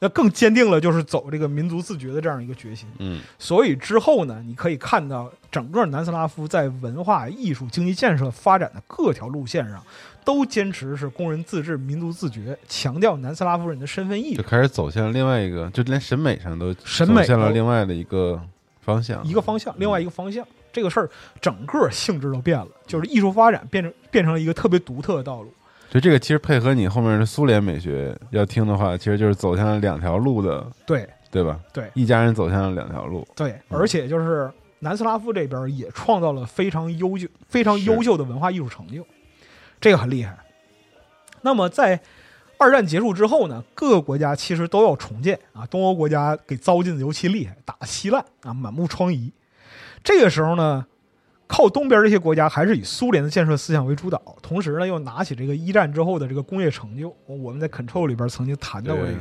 那更坚定了就是走这个民族自觉的这样一个决心。嗯，所以之后呢，你可以看到整个南斯拉夫在文化艺术、经济建设发展的各条路线上，都坚持是工人自治、民族自觉，强调南斯拉夫人的身份意识。就开始走向另外一个，就连审美上都审美走向了另外的一个方向，一个方向，另外一个方向，这个事儿整个性质都变了，就是艺术发展变成变成了一个特别独特的道路。就这个其实配合你后面的苏联美学要听的话，其实就是走向了两条路的，对对吧？对一家人走向了两条路，对，而且就是南斯拉夫这边也创造了非常优秀、非常优秀的文化艺术成就，这个很厉害。那么在二战结束之后呢，各个国家其实都要重建啊，东欧国家给糟践的尤其厉害，打得稀烂啊，满目疮痍。这个时候呢，靠东边这些国家还是以苏联的建设思想为主导，同时呢又拿起这个一战之后的这个工业成就。我们在 Control 里边曾经谈到过这个，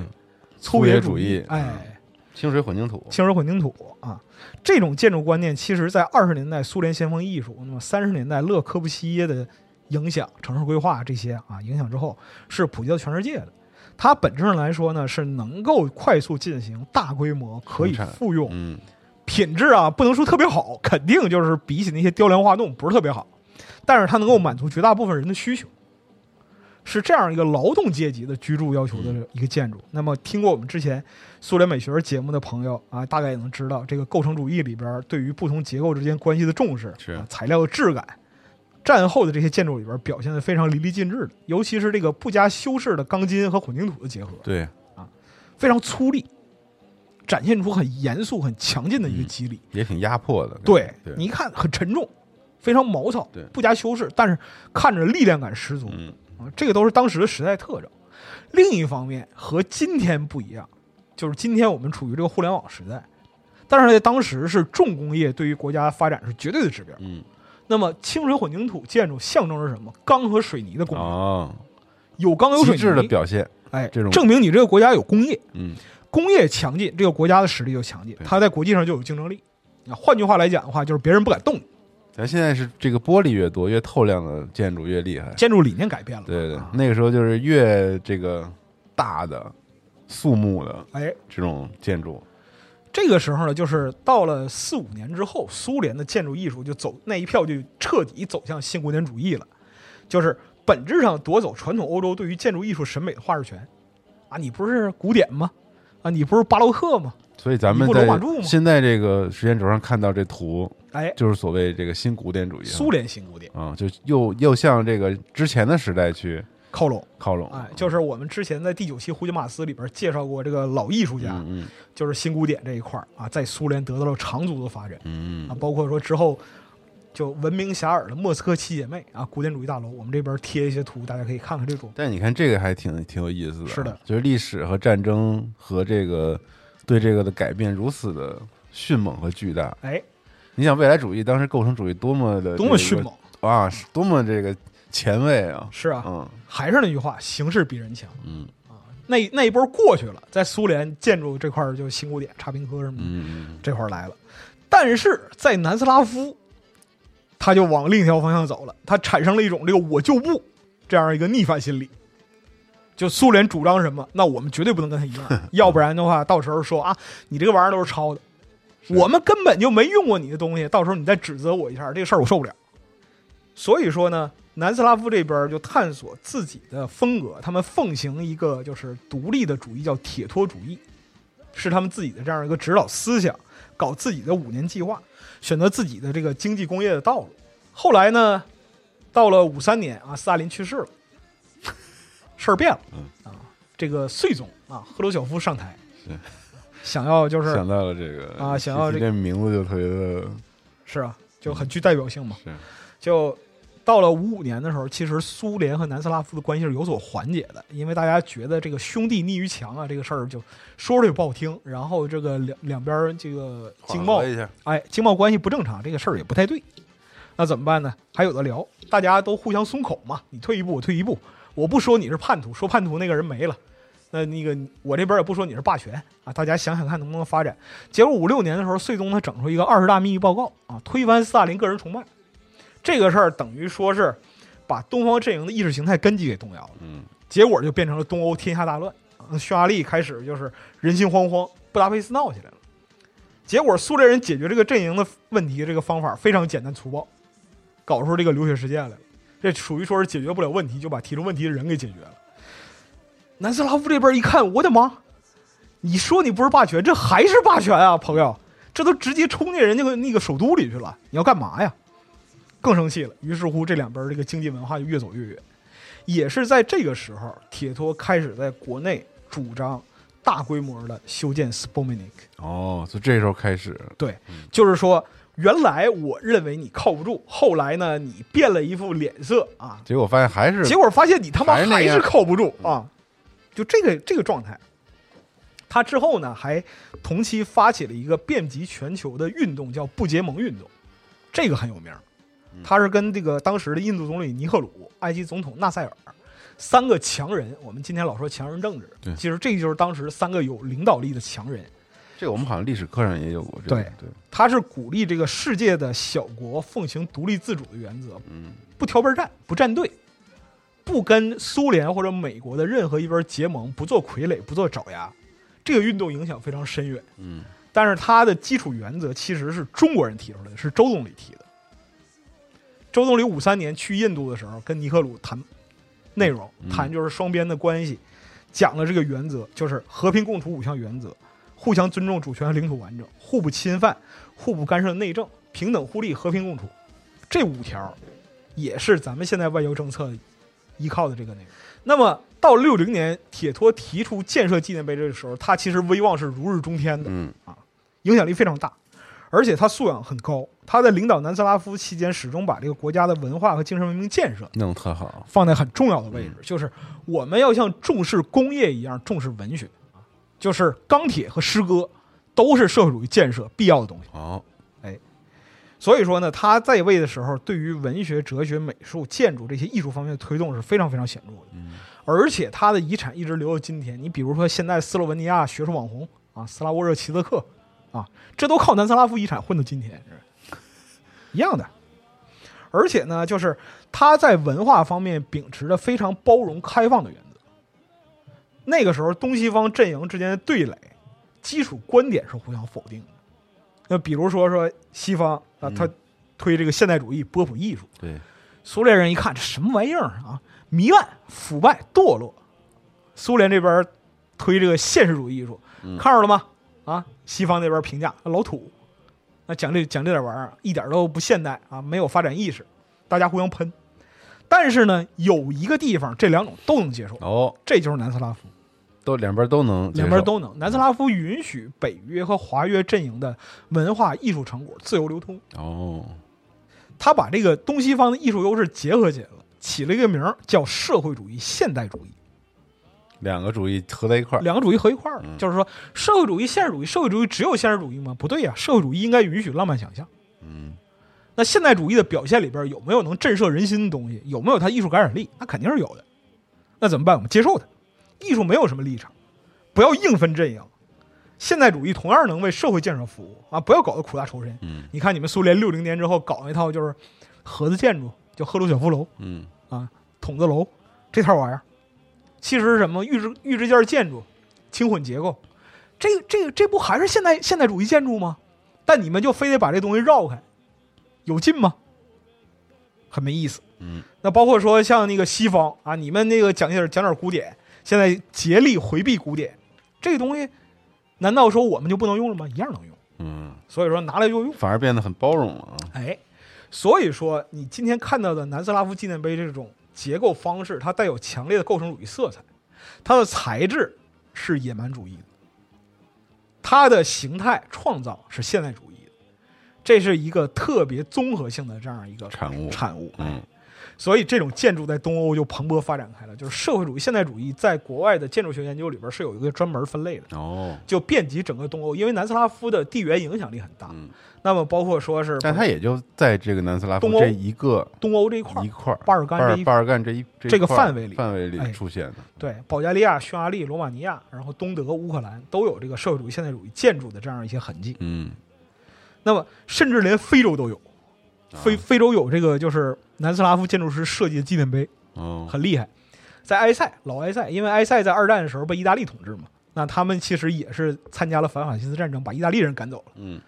粗野野主义哎，清水混凝土，清水混凝土啊，这种建筑观念，其实在二十年代苏联先锋艺术，那么三十年代勒科布西耶的影响、城市规划这些啊影响之后，是普及到全世界的。它本质上来说呢，是能够快速进行大规模、可以复用，嗯，品质啊不能说特别好，肯定就是比起那些雕梁画栋不是特别好，但是它能够满足绝大部分人的需求，是这样一个劳动阶级的居住要求的一个建筑。那么，听过我们之前苏联美学节目的朋友啊，大概也能知道，这个构成主义里边对于不同结构之间关系的重视，是啊材料的质感。战后的这些建筑里边表现的非常淋漓尽致的，尤其是这个不加修饰的钢筋和混凝土的结合，对啊，非常粗粝，展现出很严肃、很强劲的一个肌理。也挺压迫的，对对，你一看很沉重，非常毛糙，不加修饰，但是看着力量感十足嗯，啊，这个都是当时的时代特征。另一方面，和今天不一样，就是今天我们处于这个互联网时代，但是在当时是重工业对于国家发展是绝对的指标。嗯，那么清水混凝土建筑象征着什么？钢和水泥的工业，哦，有钢有水泥的，表现，哎，这种证明你这个国家有工业，嗯，工业强劲，这个国家的实力就强劲，它在国际上就有竞争力。啊，换句话来讲的话，就是别人不敢动你。咱现在是这个玻璃越多，越透亮的建筑越厉害，建筑理念改变了。对对，啊那个时候就是越这个大的、肃穆的哎，这种建筑，这个时候呢，就是到了四五年之后，苏联的建筑艺术就走那一票就彻底走向新古典主义了，就是本质上夺走传统欧洲对于建筑艺术审美的话事权。啊，你不是古典吗？啊，你不是巴洛克吗？所以咱们在现在这个时间轴上看到这图，哎，就是所谓这个新古典主义啊，苏联新古典啊，就又又向这个之前的时代去靠拢。靠拢，哎，就是我们之前在第九期胡金马斯里边介绍过这个老艺术家，嗯嗯就是新古典这一块儿啊，在苏联得到了长足的发展。嗯啊，包括说之后就闻名遐迩的莫斯科七姐妹啊，古典主义大楼，我们这边贴一些图，大家可以看看这种。但你看这个还挺挺有意思的啊，是的就是历史和战争和这个对这个的改变如此的迅猛和巨大。哎，你想未来主义当时构成主义多么的这个多么迅猛！啊，是多么这个前卫啊！是啊，嗯还是那句话，形势比人强。嗯那那一波过去了，在苏联建筑这块儿就新古典、查宾科什么的、嗯这块儿来了，但是在南斯拉夫，他就往另一条方向走了，他产生了一种这个我就不这样一个逆反心理。就苏联主张什么，那我们绝对不能跟他一样，要不然的话，到时候说啊，你这个玩意儿都是抄的，我们根本就没用过你的东西，到时候你再指责我一下，这个事儿我受不了。所以说呢，南斯拉夫这边就探索自己的风格，他们奉行一个就是独立的主义，叫铁托主义，是他们自己的这样一个指导思想，搞自己的五年计划，选择自己的这个经济工业的道路。后来呢，到了五三年啊，斯大林去世了，事儿变了，啊，这个穗总啊，赫鲁晓夫上台，想要就是 想到了这个啊想要这个名字就特别的是啊，就很具代表性嘛。是就到了五五年的时候，其实苏联和南斯拉夫的关系是有所缓解的，因为大家觉得这个兄弟逆于强啊，这个事儿就说着也不好听，然后这个两两边儿这个经贸，哎，经贸关系不正常，这个事儿也不太对。那怎么办呢？还有的聊，大家都互相松口嘛。你退一步，我退一步。我不说你是叛徒，说叛徒那个人没了。那那个我这边也不说你是霸权啊。大家想想看能不能发展。结果五六年的时候，穗东他整出一个二十大秘密报告啊，推翻斯大林个人崇拜。这个事儿等于说是把东方阵营的意识形态根基给动摇了。嗯，结果就变成了东欧天下大乱啊！匈牙利开始就是人心惶惶，布达佩斯闹起来了。结果苏联人解决这个阵营的问题，这个方法非常简单粗暴，搞出这个流血事件来了。这属于说是解决不了问题，就把提出问题的人给解决了。南斯拉夫这边一看，我的妈！你说你不是霸权，这还是霸权啊，朋友！这都直接冲进人家个那个首都里去了，你要干嘛呀？更生气了。于是乎，这两边这个经济文化就越走越远。也是在这个时候，铁托开始在国内主张大规模的修建 Spomenik。哦，就这时候开始，对，就是说，原来我认为你靠不住，后来呢，你变了一副脸色啊，结果发现还是结果发现你他妈还还是靠不住啊，就这个这个状态。他之后呢，还同期发起了一个遍及全球的运动，叫不结盟运动，这个很有名儿。他是跟这个当时的印度总理尼赫鲁、埃及总统纳赛尔三个强人，我们今天老说强人政治对，其实这就是当时三个有领导力的强人。这个我们好像历史课上也有过这个，对对，他是鼓励这个世界的小国奉行独立自主的原则，嗯，不挑边站，不站队，不跟苏联或者美国的任何一边结盟，不做傀儡，不做爪牙。这个运动影响非常深远。嗯，但是它的基础原则其实是中国人提出来的，是周总理提的。周总理五三年去印度的时候，跟尼赫鲁谈内容，嗯谈就是双边的关系，讲了这个原则，就是和平共处五项原则：互相尊重主权和领土完整，互不侵犯，互不干涉内政，平等互利，和平共处。这五条也是咱们现在外交政策依靠的这个内容。那么到六零年，铁托提出建设纪念碑这个时候，他其实威望是如日中天的。嗯，影响力非常大，而且他素养很高。他在领导南斯拉夫期间，始终把这个国家的文化和精神文明建设弄得特好，放在很重要的位置，就是我们要像重视工业一样重视文学，就是钢铁和诗歌都是社会主义建设必要的东西。好，所以说呢，他在位的时候，对于文学、哲学、美术、建筑这些艺术方面的推动是非常非常显著的。嗯而且他的遗产一直留到今天。你比如说，现在斯洛文尼亚学术网红啊，斯拉沃热奇泽克啊，这都靠南斯拉夫遗产混到今天，是一样的。而且呢，就是他在文化方面秉持着非常包容开放的原则。那个时候，东西方阵营之间的对垒，基础观点是互相否定的。那比如说说西方啊，他推这个现代主义、波普艺术，对，苏联人一看这什么玩意儿啊，糜烂、腐败、堕落。苏联这边推这个现实主义艺术，看着了吗？啊，西方那边评价老土，那讲这讲这点玩意儿一点都不现代啊，没有发展意识，大家互相喷。但是呢，有一个地方这两种都能接受，哦，这就是南斯拉夫，都两边都能，两边都能。南斯拉夫允许北约和华约阵营的文化艺术成果自由流通，哦，他把这个东西方的艺术优势结合起来了，起了一个名儿叫社会主义现代主义。两个主义合在一块儿，两个主义合一块儿，嗯就是说社会主义、现实主义，社会主义只有现实主义吗？不对呀、社会主义应该允许浪漫想象。嗯，那现代主义的表现里边有没有能震慑人心的东西？有没有它艺术感染力？那肯定是有的。那怎么办？我们接受它。艺术没有什么立场，不要硬分阵营。现代主义同样能为社会建设服务啊！不要搞得苦大仇深。嗯你看你们苏联六零年之后搞那套就是盒子建筑，叫赫鲁晓夫楼、嗯，筒子楼这套玩意儿，其实是什么预制预制件建筑、轻混结构，这个这个这不还是现代现代主义建筑吗？但你们就非得把这东西绕开，有劲吗？很没意思。嗯，那包括说像那个西方啊，你们那个讲点讲点古典，现在竭力回避古典，这个东西，难道说我们就不能用了吗？一样能用。嗯，所以说拿来就用。反而变得很包容了啊。哎，所以说你今天看到的南斯拉夫纪念碑这种结构方式，它带有强烈的构成主义色彩，它的材质是野蛮主义的，它的形态创造是现代主义的，这是一个特别综合性的这样一个产物产物。哎嗯所以这种建筑在东欧就蓬勃发展开了，就是社会主义、现代主义在国外的建筑学研究里边是有一个专门分类的，哦，就遍及整个东欧，因为南斯拉夫的地缘影响力很大。嗯那么包括说是但它也就在这个南斯拉夫这一个东欧这一块儿一，块巴尔干这一巴尔干这一这这个范围里范围里哎出现的。对，保加利亚、匈牙利、罗马尼亚，然后东德、乌克兰都有这个社会主义、现代主义建筑的这样一些痕迹。嗯，那么，甚至连非洲都有，非啊非洲有这个就是南斯拉夫建筑师设计的纪念碑，哦，很厉害。在埃塞，老埃塞，因为埃塞在二战的时候被意大利统治嘛，那他们其实也是参加了反法西斯战争，把意大利人赶走了。嗯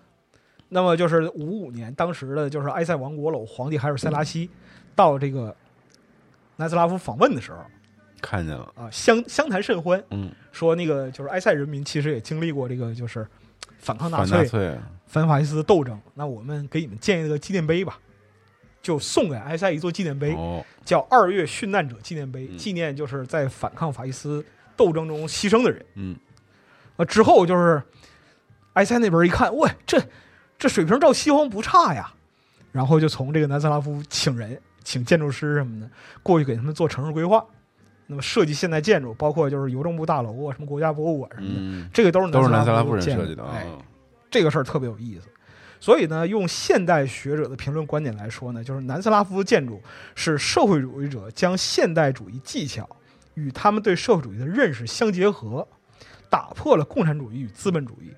那么就是五五年，当时的就是埃塞王国老皇帝海尔塞拉西到这个南斯拉夫访问的时候看见了，啊，相相谈甚欢，嗯，说那个就是埃塞人民其实也经历过这个就是反抗纳粹、反法西斯的斗争，那我们给你们建一个纪念碑吧，就送给埃塞一座纪念碑，哦，叫二月殉难者纪念碑，嗯。纪念就是在反抗法西斯斗争中牺牲的人。嗯，啊，之后就是埃塞那边一看，喂，这这水平照西方不差呀，然后就从这个南斯拉夫请人，请建筑师什么的过去给他们做城市规划，那么设计现代建筑，包括就是邮政部大楼啊，什么国家博物馆什么的，嗯，这个都是都是南斯拉夫夫人设计的啊哎，，这个事儿特别有意思。所以呢，用现代学者的评论观点来说呢，就是南斯拉夫建筑是社会主义者将现代主义技巧与他们对社会主义的认识相结合，打破了共产主义与资本主义、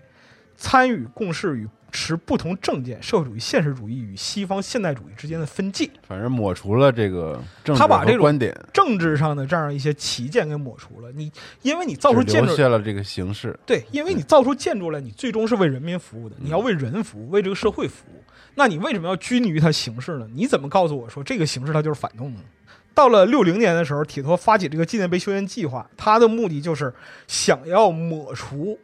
参与共事与持不同政见、社会主义现实主义与西方现代主义之间的分界，反正抹除了这个政治他把这种和观点，政治上的这样一些旗舰给抹除了。你因为你造出只建筑了这个形式，对，因为你造出建筑来，你最终是为人民服务的，你要为人服务，为这个社会服务。那你为什么要拘泥于它形式呢？你怎么告诉我说这个形式它就是反动呢？到了六零年的时候，铁托发起这个纪念碑修建计划，它的目的就是想要抹除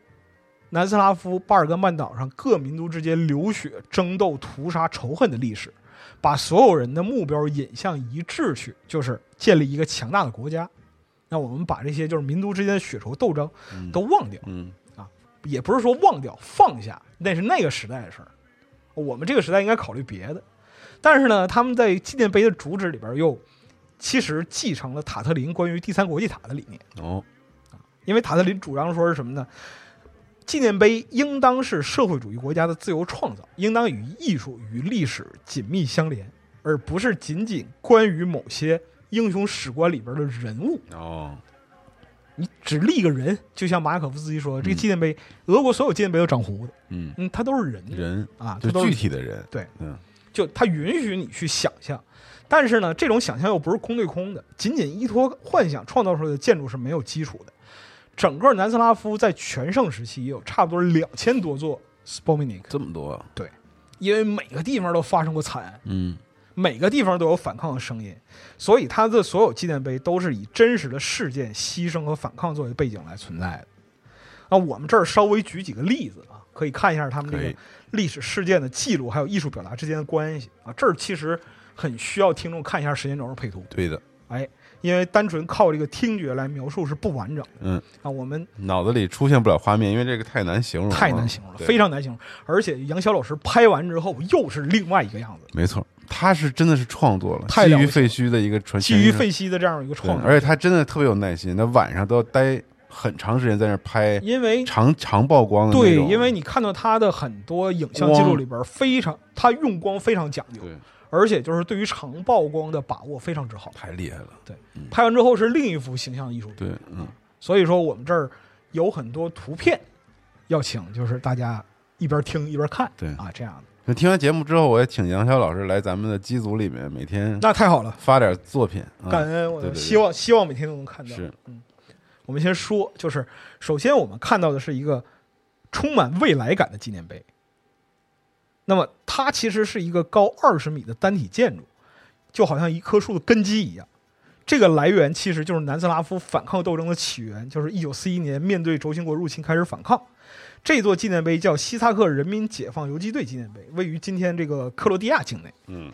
南斯拉夫巴尔干半岛上各民族之间流血、争斗、屠杀、仇恨的历史，把所有人的目标引向一致去，就是建立一个强大的国家。那我们把这些就是民族之间的血仇斗争嗯都忘掉。嗯也不是说忘掉、放下，那是那个时代的事儿。我们这个时代应该考虑别的。但是呢，他们在纪念碑的主旨里边又其实继承了塔特林关于第三国际塔的理念，哦，因为塔特林主张说是什么呢？纪念碑应当是社会主义国家的自由创造，应当与艺术与历史紧密相连，而不是仅仅关于某些英雄史观里边的人物。哦，你只立个人，就像马雅可夫斯基说的，这个嗯。纪念碑，俄国所有纪念碑都长胡子，嗯，嗯，他都是人。人啊，就他具体的人，对，嗯。就他允许你去想象，但是呢，这种想象又不是空对空的，仅仅依托幻想创造出来的建筑是没有基础的。整个南斯拉夫在全盛时期也有差不多两千多座 Spomenik，这么多，对因为每个地方都发生过惨案，嗯每个地方都有反抗的声音，所以他的所有纪念碑都是以真实的事件、牺牲和反抗作为背景来存在的。那我们这儿稍微举几个例子啊，可以看一下他们这个历史事件的记录，还有艺术表达之间的关系啊。这儿其实很需要听众看一下时间轴的配图，对的，哎，因为单纯靠这个听觉来描述是不完整的嗯，啊。我们脑子里出现不了画面，因为这个太难形容，太难形容了，非常难形容。而且杨潇老师拍完之后又是另外一个样子，没错，他是真的是创作了，太于废墟的一个传，基于废墟的这样一个，创作，而且他真的特别有耐心，那晚上都要待很长时间在那儿拍因为长长曝光的对，因为你看到他的很多影像记录里边，非常他用光非常讲究，对而且就是对于长曝光的把握非常之好。太厉害了，对拍完之后是另一幅形象艺术品，对，嗯，所以说我们这儿有很多图片要请，就是大家一边听一边看，对啊，这样的，那听完节目之后，我也请杨潇老师来咱们的机组里面，每天那太好了，发点作品，啊感恩我希望希望每天都能看到，是嗯，我们先说，就是首先我们看到的是一个充满未来感的纪念碑。那么它其实是一个高二十米的单体建筑，就好像一棵树的根基一样。这个来源其实就是南斯拉夫反抗斗争的起源，就是一九四一年面对轴心国入侵开始反抗。这座纪念碑叫西萨克人民解放游击队纪念碑，位于今天这个克罗地亚境内。嗯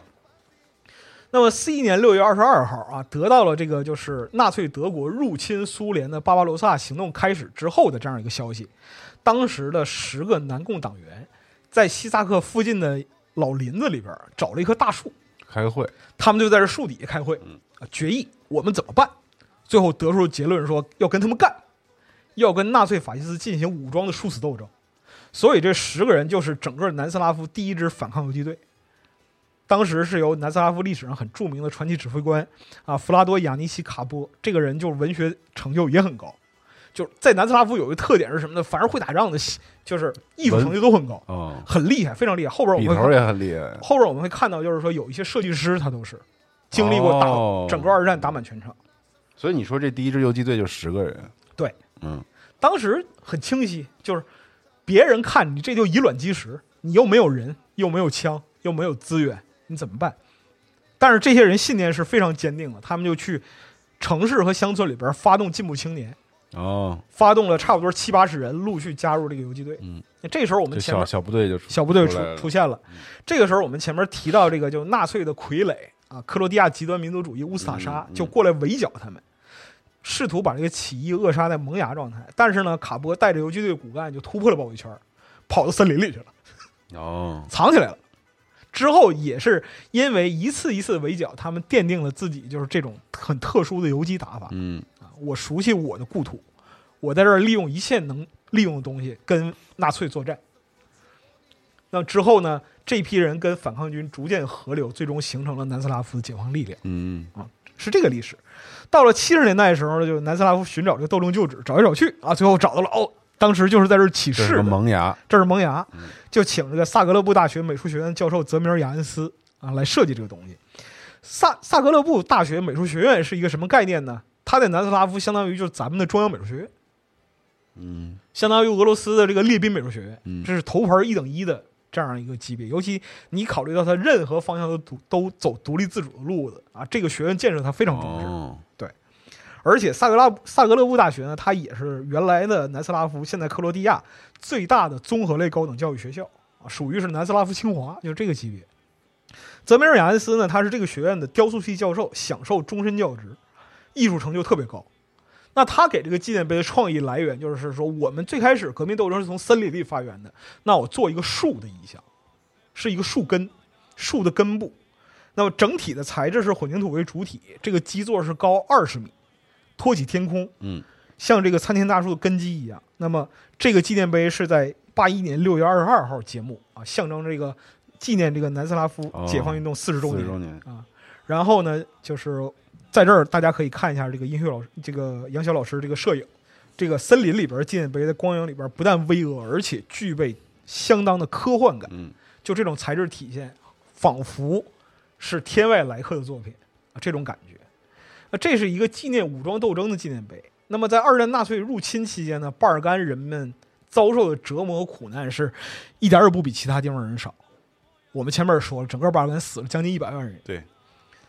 那么四一年六月二十二号啊，得到了这个就是纳粹德国入侵苏联的巴巴罗萨行动开始之后的这样一个消息。当时的十个南共党员在西萨克附近的老林子里边找了一棵大树，开会，他们就在这树底下开会，决议我们怎么办。最后得出结论说要跟他们干，要跟纳粹法西斯进行武装的殊死斗争。所以这十个人就是整个南斯拉夫第一支反抗游击队。当时是由南斯拉夫历史上很著名的传奇指挥官啊弗拉多·亚尼西卡波，这个人就是文学成就也很高。就是在南斯拉夫有一个特点是什么呢？凡是会打仗的，就是艺术成就都很高，哦，很厉害，非常厉害。后边我们会头也很厉害，后边我们会看到，就是说有一些设计师他都是经历过打、哦整个二战打满全场。所以你说这第一支游击队就十个人，对，嗯，当时很清晰，就是别人看你这就以卵击石，你又没有人，又没有枪，又没有资源，你怎么办？但是这些人信念是非常坚定的，他们就去城市和乡村里边发动进步青年，哦，发动了差不多七八十人陆续加入这个游击队。嗯，那这时候我们小前面小部队就出小部队出出现了。这个时候，我们前面提到这个，就纳粹的傀儡啊，克罗地亚极端民族主义乌斯塔沙嗯嗯就过来围剿他们，试图把这个起义扼杀在萌芽状态。但是呢，卡波带着游击队骨干就突破了包围圈，跑到森林里去了，哦，藏起来了。之后也是因为一次一次围剿，他们奠定了自己就是这种很特殊的游击打法。嗯啊，我熟悉我的故土，我在这儿利用一切能利用的东西跟纳粹作战。那之后呢，这批人跟反抗军逐渐合流，最终形成了南斯拉夫的解放力量，嗯啊是这个历史。到了七十年代的时候呢，就南斯拉夫寻找这个斗争旧址，找来找去啊，最后找到了哦，当时就是在这儿起这是个事的，萌芽，这是萌芽，就请这个萨格勒布大学美术学院教授泽米尔·雅恩斯啊来设计这个东西。萨萨格勒布大学美术学院是一个什么概念呢？它在南斯拉夫相当于就是咱们的中央美术学院，嗯。相当于俄罗斯的这个列宾美术学院，嗯。这是头牌一等一的这样一个级别。尤其你考虑到它任何方向都独都走独立自主的路子啊，这个学院建设它非常重视。哦，而且萨格拉萨格勒布大学呢，它也是原来的南斯拉夫现在克罗地亚最大的综合类高等教育学校啊，属于是南斯拉夫清华，就这个级别。泽梅尔雅恩斯呢，他是这个学院的雕塑系教授，享受终身教职，艺术成就特别高。那他给这个纪念碑的创意来源，就是说我们最开始革命斗争是从森林里发源的，那我做一个树的意象，是一个树根，树的根部。那么整体的材质是混凝土为主体，这个基座是高二十米，托起天空，嗯像这个参天大树的根基一样。那么这个纪念碑是在八一年六月二十二号揭幕啊，象征这个纪念这个南斯拉夫解放运动四十周年。啊。然后呢，就是在这儿大家可以看一下这个音乐老师，这个杨晓老师这个摄影，这个森林里边纪念碑的光影里边不但巍峨，而且具备相当的科幻感。嗯就这种材质体现，仿佛是天外来客的作品啊，这种感觉。那这是一个纪念武装斗争的纪念碑。那么在二战纳粹入侵期间呢，巴尔干人们遭受的折磨和苦难是一点儿也不比其他地方人少。我们前面说了，整个巴尔干死了将近一百万人。对，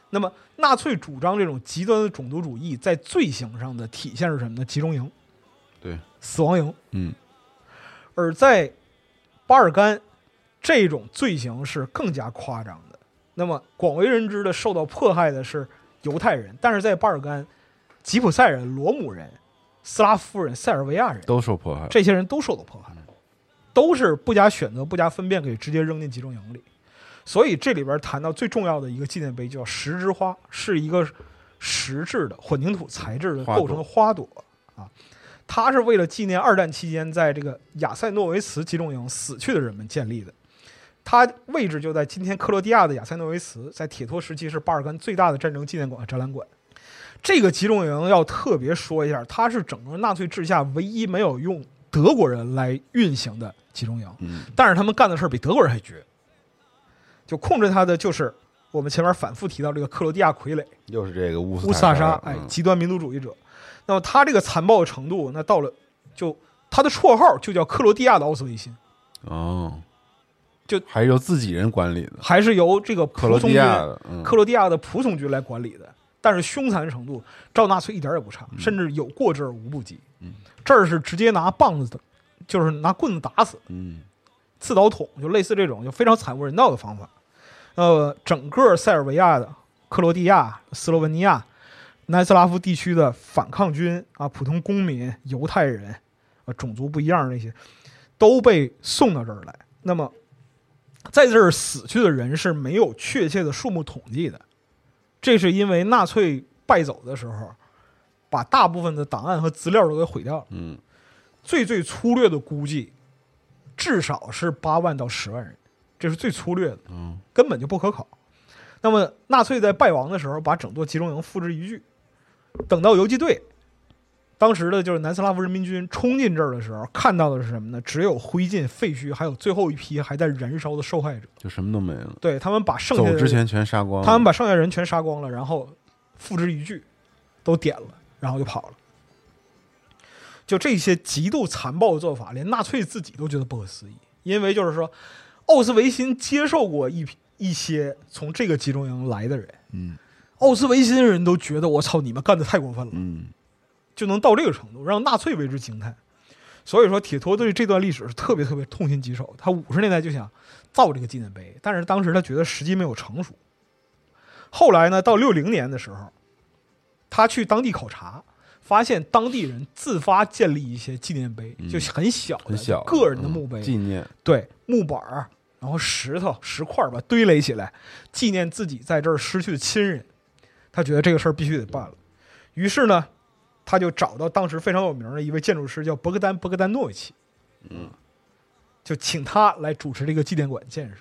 那么纳粹主张这种极端的种族主义，在罪行上的体现是什么呢？集中营、对，死亡营。嗯而在巴尔干，这种罪行是更加夸张的。那么广为人知的受到迫害的是犹太人，但是在巴尔干，吉普赛人、罗姆人、斯拉夫人、塞尔维亚人，都受迫害，这些人都受到迫害，都是不加选择、不加分辨，给直接扔进集中营里。所以这里边谈到最重要的一个纪念碑叫石之花，是一个石质的混凝土材质的构成的花朵啊。它是为了纪念二战期间在这个亚塞诺维茨集中营死去的人们建立的。它位置就在今天克罗地亚的亚塞诺维茨，在铁托时期是巴尔干最大的战争纪念馆和展览馆。这个集中营要特别说一下，它是整个纳粹治下唯一没有用德国人来运行的集中营，嗯但是他们干的事儿比德国人还绝。就控制它的就是我们前面反复提到这个克罗地亚傀儡又是这个乌斯乌斯塔沙，哎，嗯极端民族主义者。那么他这个残暴的程度，那到了就他的绰号就叫克罗地亚的奥斯维辛，哦，就还是由自己人管理的，还是由这个克罗地亚的，嗯，克罗地亚的仆从军来管理的。但是凶残程度，照纳粹一点儿也不差，甚至有过之而无不及。嗯这儿是直接拿棒子的，就是拿棍子打死，嗯刺刀捅，就类似这种就非常惨无人道的方法。呃，整个塞尔维亚的、克罗地亚、斯洛文尼亚、南斯拉夫地区的反抗军啊、普通公民、犹太人啊、种族不一样的那些，都被送到这儿来。那么，在这儿死去的人是没有确切的数目统计的，这是因为纳粹败走的时候，把大部分的档案和资料都给毁掉了。嗯最最粗略的估计，至少是八万到十万人，这是最粗略的，嗯根本就不可考。那么纳粹在败亡的时候，把整座集中营付之一炬。等到游击队，当时的就是南斯拉夫人民军冲进这儿的时候，看到的是什么呢？只有灰烬、废墟，还有最后一批还在燃烧的受害者。就什么都没了，对他们把剩下的走之前全杀光了，他们把剩下人全杀光了，然后付之一炬，都点了，然后就跑了。就这些极度残暴的做法，连纳粹自己都觉得不可思议，因为就是说，奥斯维辛接受过一批一些从这个集中营来的人，嗯奥斯维辛人都觉得我操，你们干的太过分了，嗯就能到这个程度，让纳粹为之惊叹。所以说，铁托对这段历史是特别特别痛心疾首。他五十年代就想造这个纪念碑，但是当时他觉得时机没有成熟。后来呢，到六零年的时候，他去当地考察，发现当地人自发建立一些纪念碑，嗯就很小的很小个人的墓碑，嗯纪念，对木板儿，然后石头石块儿把它堆垒起来，纪念自己在这儿失去的亲人。他觉得这个事儿必须得办了，于是呢，他就找到当时非常有名的一位建筑师，叫博格丹·博格丹诺维奇，嗯，就请他来主持这个纪念馆建设。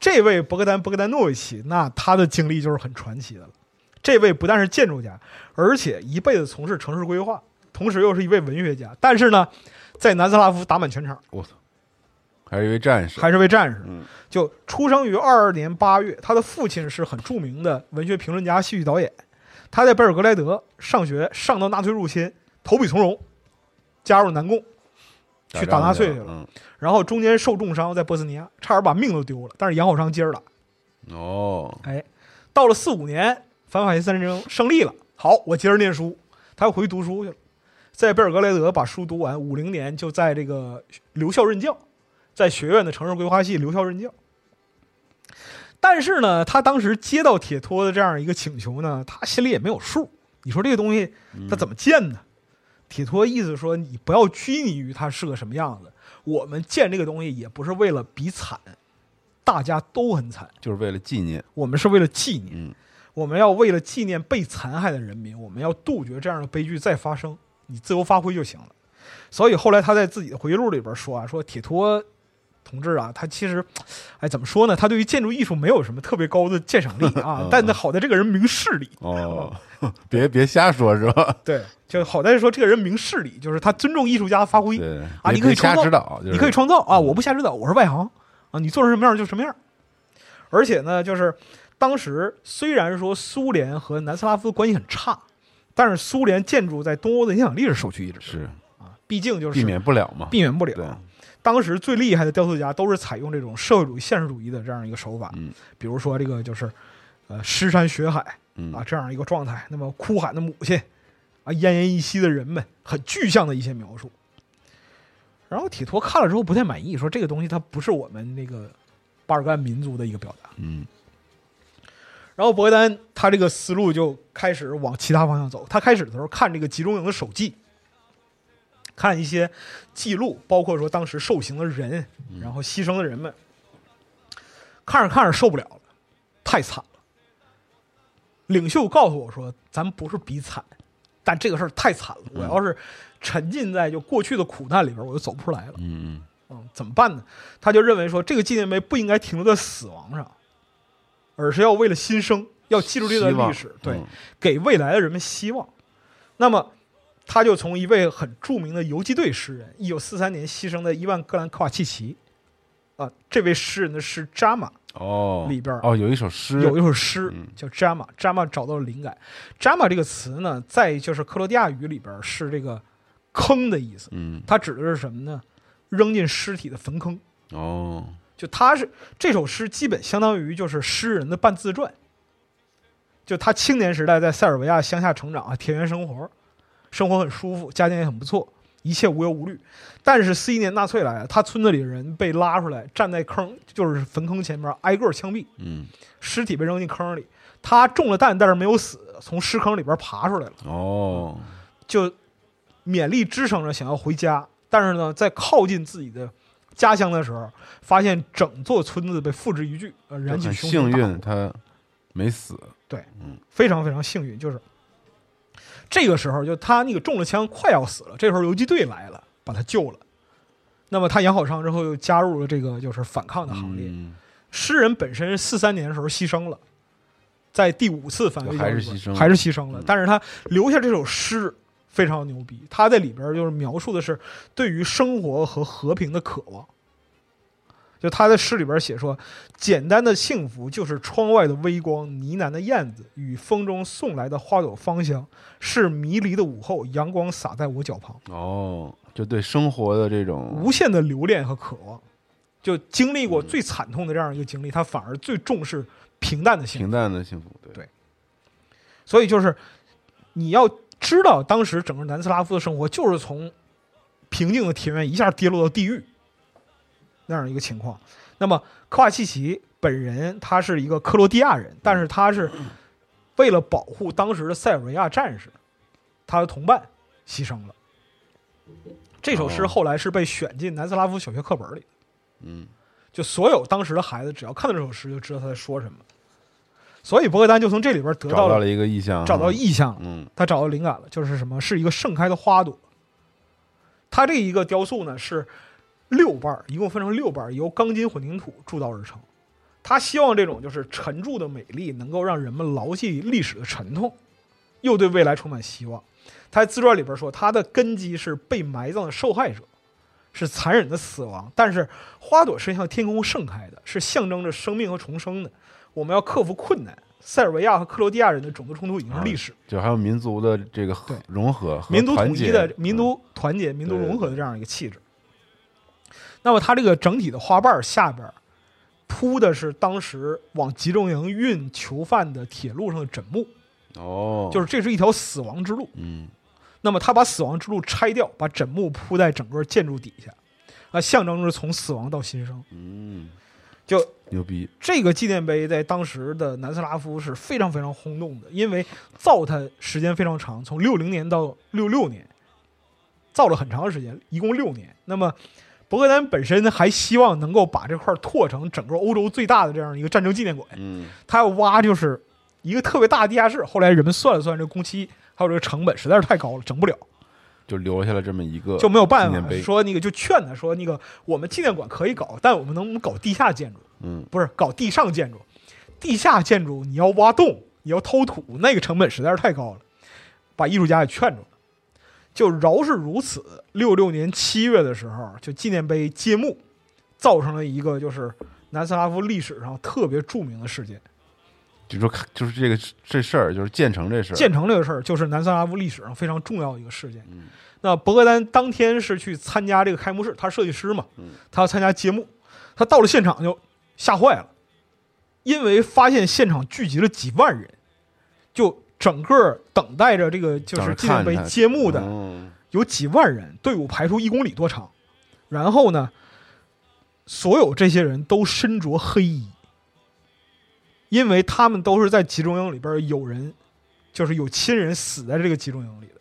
这位博格丹·博格丹诺维奇，那他的经历就是很传奇的了。这位不但是建筑家，而且一辈子从事城市规划，同时又是一位文学家。但是呢，在南斯拉夫打满全场。我操，还是一位战士，还是位战士。嗯就出生于二二年八月，他的父亲是很著名的文学评论家、戏剧导演。他在贝尔格莱德上学，上到纳粹入侵，投笔从戎，加入南共，去打纳粹去了。嗯然后中间受重伤，在波斯尼亚差点把命都丢了，但是养好伤接着打。哦，哎，到了四五年，反法西斯战争胜利了，好，我接着念书，他又回去读书去了，在贝尔格莱德把书读完，五零年就在这个留校任教，在学院的城市规划系留校任教。但是呢，他当时接到铁托的这样一个请求呢，他心里也没有数。你说这个东西他怎么建呢？铁托意思说，你不要拘泥于它是个什么样子，我们建这个东西也不是为了比惨，大家都很惨。就是为了纪念，我们是为了纪念，嗯我们要为了纪念被残害的人民，我们要杜绝这样的悲剧再发生。你自由发挥就行了。所以后来他在自己的回忆录里边说啊，说铁托同志啊，他其实，哎，怎么说呢？他对于建筑艺术没有什么特别高的鉴赏力啊 嗯，但他好在这个人明事理。哦，别别瞎说，是吧？对，就好在说这个人明事理，就是他尊重艺术家发挥。啊你可以创造指导，你可以创造啊，我不瞎指导，我是外行啊，你做成什么样就什么样。而且呢，就是当时虽然说苏联和南斯拉夫关系很差，但是苏联建筑在东欧的影响力是首屈一指的是啊，毕竟就是避免不了嘛，避免不，了。当时最厉害的雕塑家都是采用这种社会主义现实主义的这样一个手法，嗯比如说这个就是呃尸山血海嗯啊这样一个状态，那么哭喊的母亲啊奄奄一息的人们，很具象的一些描述。然后铁托看了之后不太满意，说这个东西它不是我们那个巴尔干民族的一个表达。嗯然后博格丹他这个思路就开始往其他方向走。他开始的时候看这个集中营的手记，看一些记录，包括说当时受刑的人，然后牺牲的人们，看着看着受不了了，太惨了。领袖告诉我说：“咱不是比惨，但这个事儿太惨了。我要是沉浸在就过去的苦难里边，我就走不出来了。嗯嗯，怎么办呢？他就认为说，这个纪念碑不应该停留在死亡上，而是要为了新生，要记住这段历史，对，嗯给未来的人们希望。那么，他就从一位很著名的游击队诗人，一九四三年牺牲的伊万·格兰科瓦契奇，啊，这位诗人的诗《扎马》，哦里边儿哦，有一首诗，有一首诗嗯叫 “Jama”，“Jama” 找到了灵感。“Jama” 这个词呢，在就是克罗地亚语里边是这个坑的意思，嗯它指的是什么呢？扔进尸体的坟坑。哦就他是这首诗，基本相当于就是诗人的半自传。就他青年时代在塞尔维亚乡下成长啊，田园生活，生活很舒服，家境也很不错，一切无忧无虑。但是四一年纳粹来了，他村子里的人被拉出来，站在坑，就是坟坑前面，挨个枪毙，嗯尸体被扔进坑里。他中了弹，但是没有死，从尸坑里边爬出来了，哦就勉力支撑着想要回家。但是呢，在靠近自己的家乡的时候，发现整座村子被付之一炬，呃，燃起很熊熊幸运，他没死，对非常非常幸运，就是这个时候，就他那个中了枪，快要死了。这时候游击队来了，把他救了。那么他养好伤之后，又加入了这个就是反抗的行列。嗯诗人本身四三年的时候牺牲了，在第五次反围剿里边还是牺牲了还是牺牲了嗯。但是他留下这首诗非常牛逼，他在里边就是描述的是对于生活和和平的渴望。就他在诗里边写说，简单的幸福就是窗外的微光、呢喃的燕子与风中送来的花朵芳香，是迷离的午后，阳光洒在我脚旁。哦，就对生活的这种无限的留恋和渴望。就经历过最惨痛的这样一个经历，他反而最重视平淡的幸福平。淡的幸福，对对所以就是你要知道，当时整个南斯拉夫的生活就是从平静的田园一下跌落到地狱那样一个情况。那么科瓦契奇本人他是一个克罗地亚人，但是他是为了保护当时的塞尔维亚战士，他的同伴牺牲了。这首诗哦后来是被选进南斯拉夫小学课本里。嗯就所有当时的孩子，只要看到这首诗，就知道他在说什么。所以博格丹就从这里边得到了到了一个意象，找到意象了，嗯他找到灵感了，就是什么？是一个盛开的花朵。他这一个雕塑呢是六瓣儿，一共分成六瓣儿，由钢筋混凝土铸造而成。他希望这种就是沉住的美丽能够让人们牢记历史的沉痛，又对未来充满希望。他在自传里边说，他的根基是被埋葬的受害者，是残忍的死亡。但是花朵是向天空盛开的，是象征着生命和重生的。我们要克服困难。塞尔维亚和克罗地亚人的种族冲突已经是历史，就还有民族的这个和融合民族统一的、嗯民族团结、民族融合的这样一个气质。那么它这个整体的花瓣下边铺的是当时往集中营运囚犯的铁路上的枕木，哦，就是这是一条死亡之路。嗯那么他把死亡之路拆掉，把枕木铺在整个建筑底下，啊，象征着从死亡到新生。嗯，就牛逼，这个纪念碑在当时的南斯拉夫是非常非常轰动的，因为造它时间非常长，从六零年到六六年，造了很长时间，一共六年。那么伯格丹本身还希望能够把这块拓成整个欧洲最大的这样一个战争纪念馆，嗯他要挖就是一个特别大的地下室。后来人们算了算，这个工期还有这个成本实在是太高了，整不了。就留下了这么一个就没有办法说那个就劝他说那个我们纪念馆可以搞，但我们能不能搞地下建筑？嗯不是搞地上建筑，地下建筑你要挖洞，你要掏土，那个成本实在是太高了，把艺术家也劝住了。就饶是如此，六六年七月的时候，就纪念碑揭幕，造成了一个就是南斯拉夫历史上特别著名的事件。就说就是这个这事儿，就是建成这事儿，建成这个事儿，就是南斯拉夫历史上非常重要的一个事件。嗯那博格丹当天是去参加这个开幕式，他是设计师嘛，嗯他要参加揭幕，他到了现场就吓坏了，因为发现现场聚集了几万人，就整个等待着这个就是纪念碑揭幕的嗯有几万人，队伍排出一公里多长，然后呢，所有这些人都身着黑衣，因为他们都是在集中营里边有人，就是有亲人死在这个集中营里的。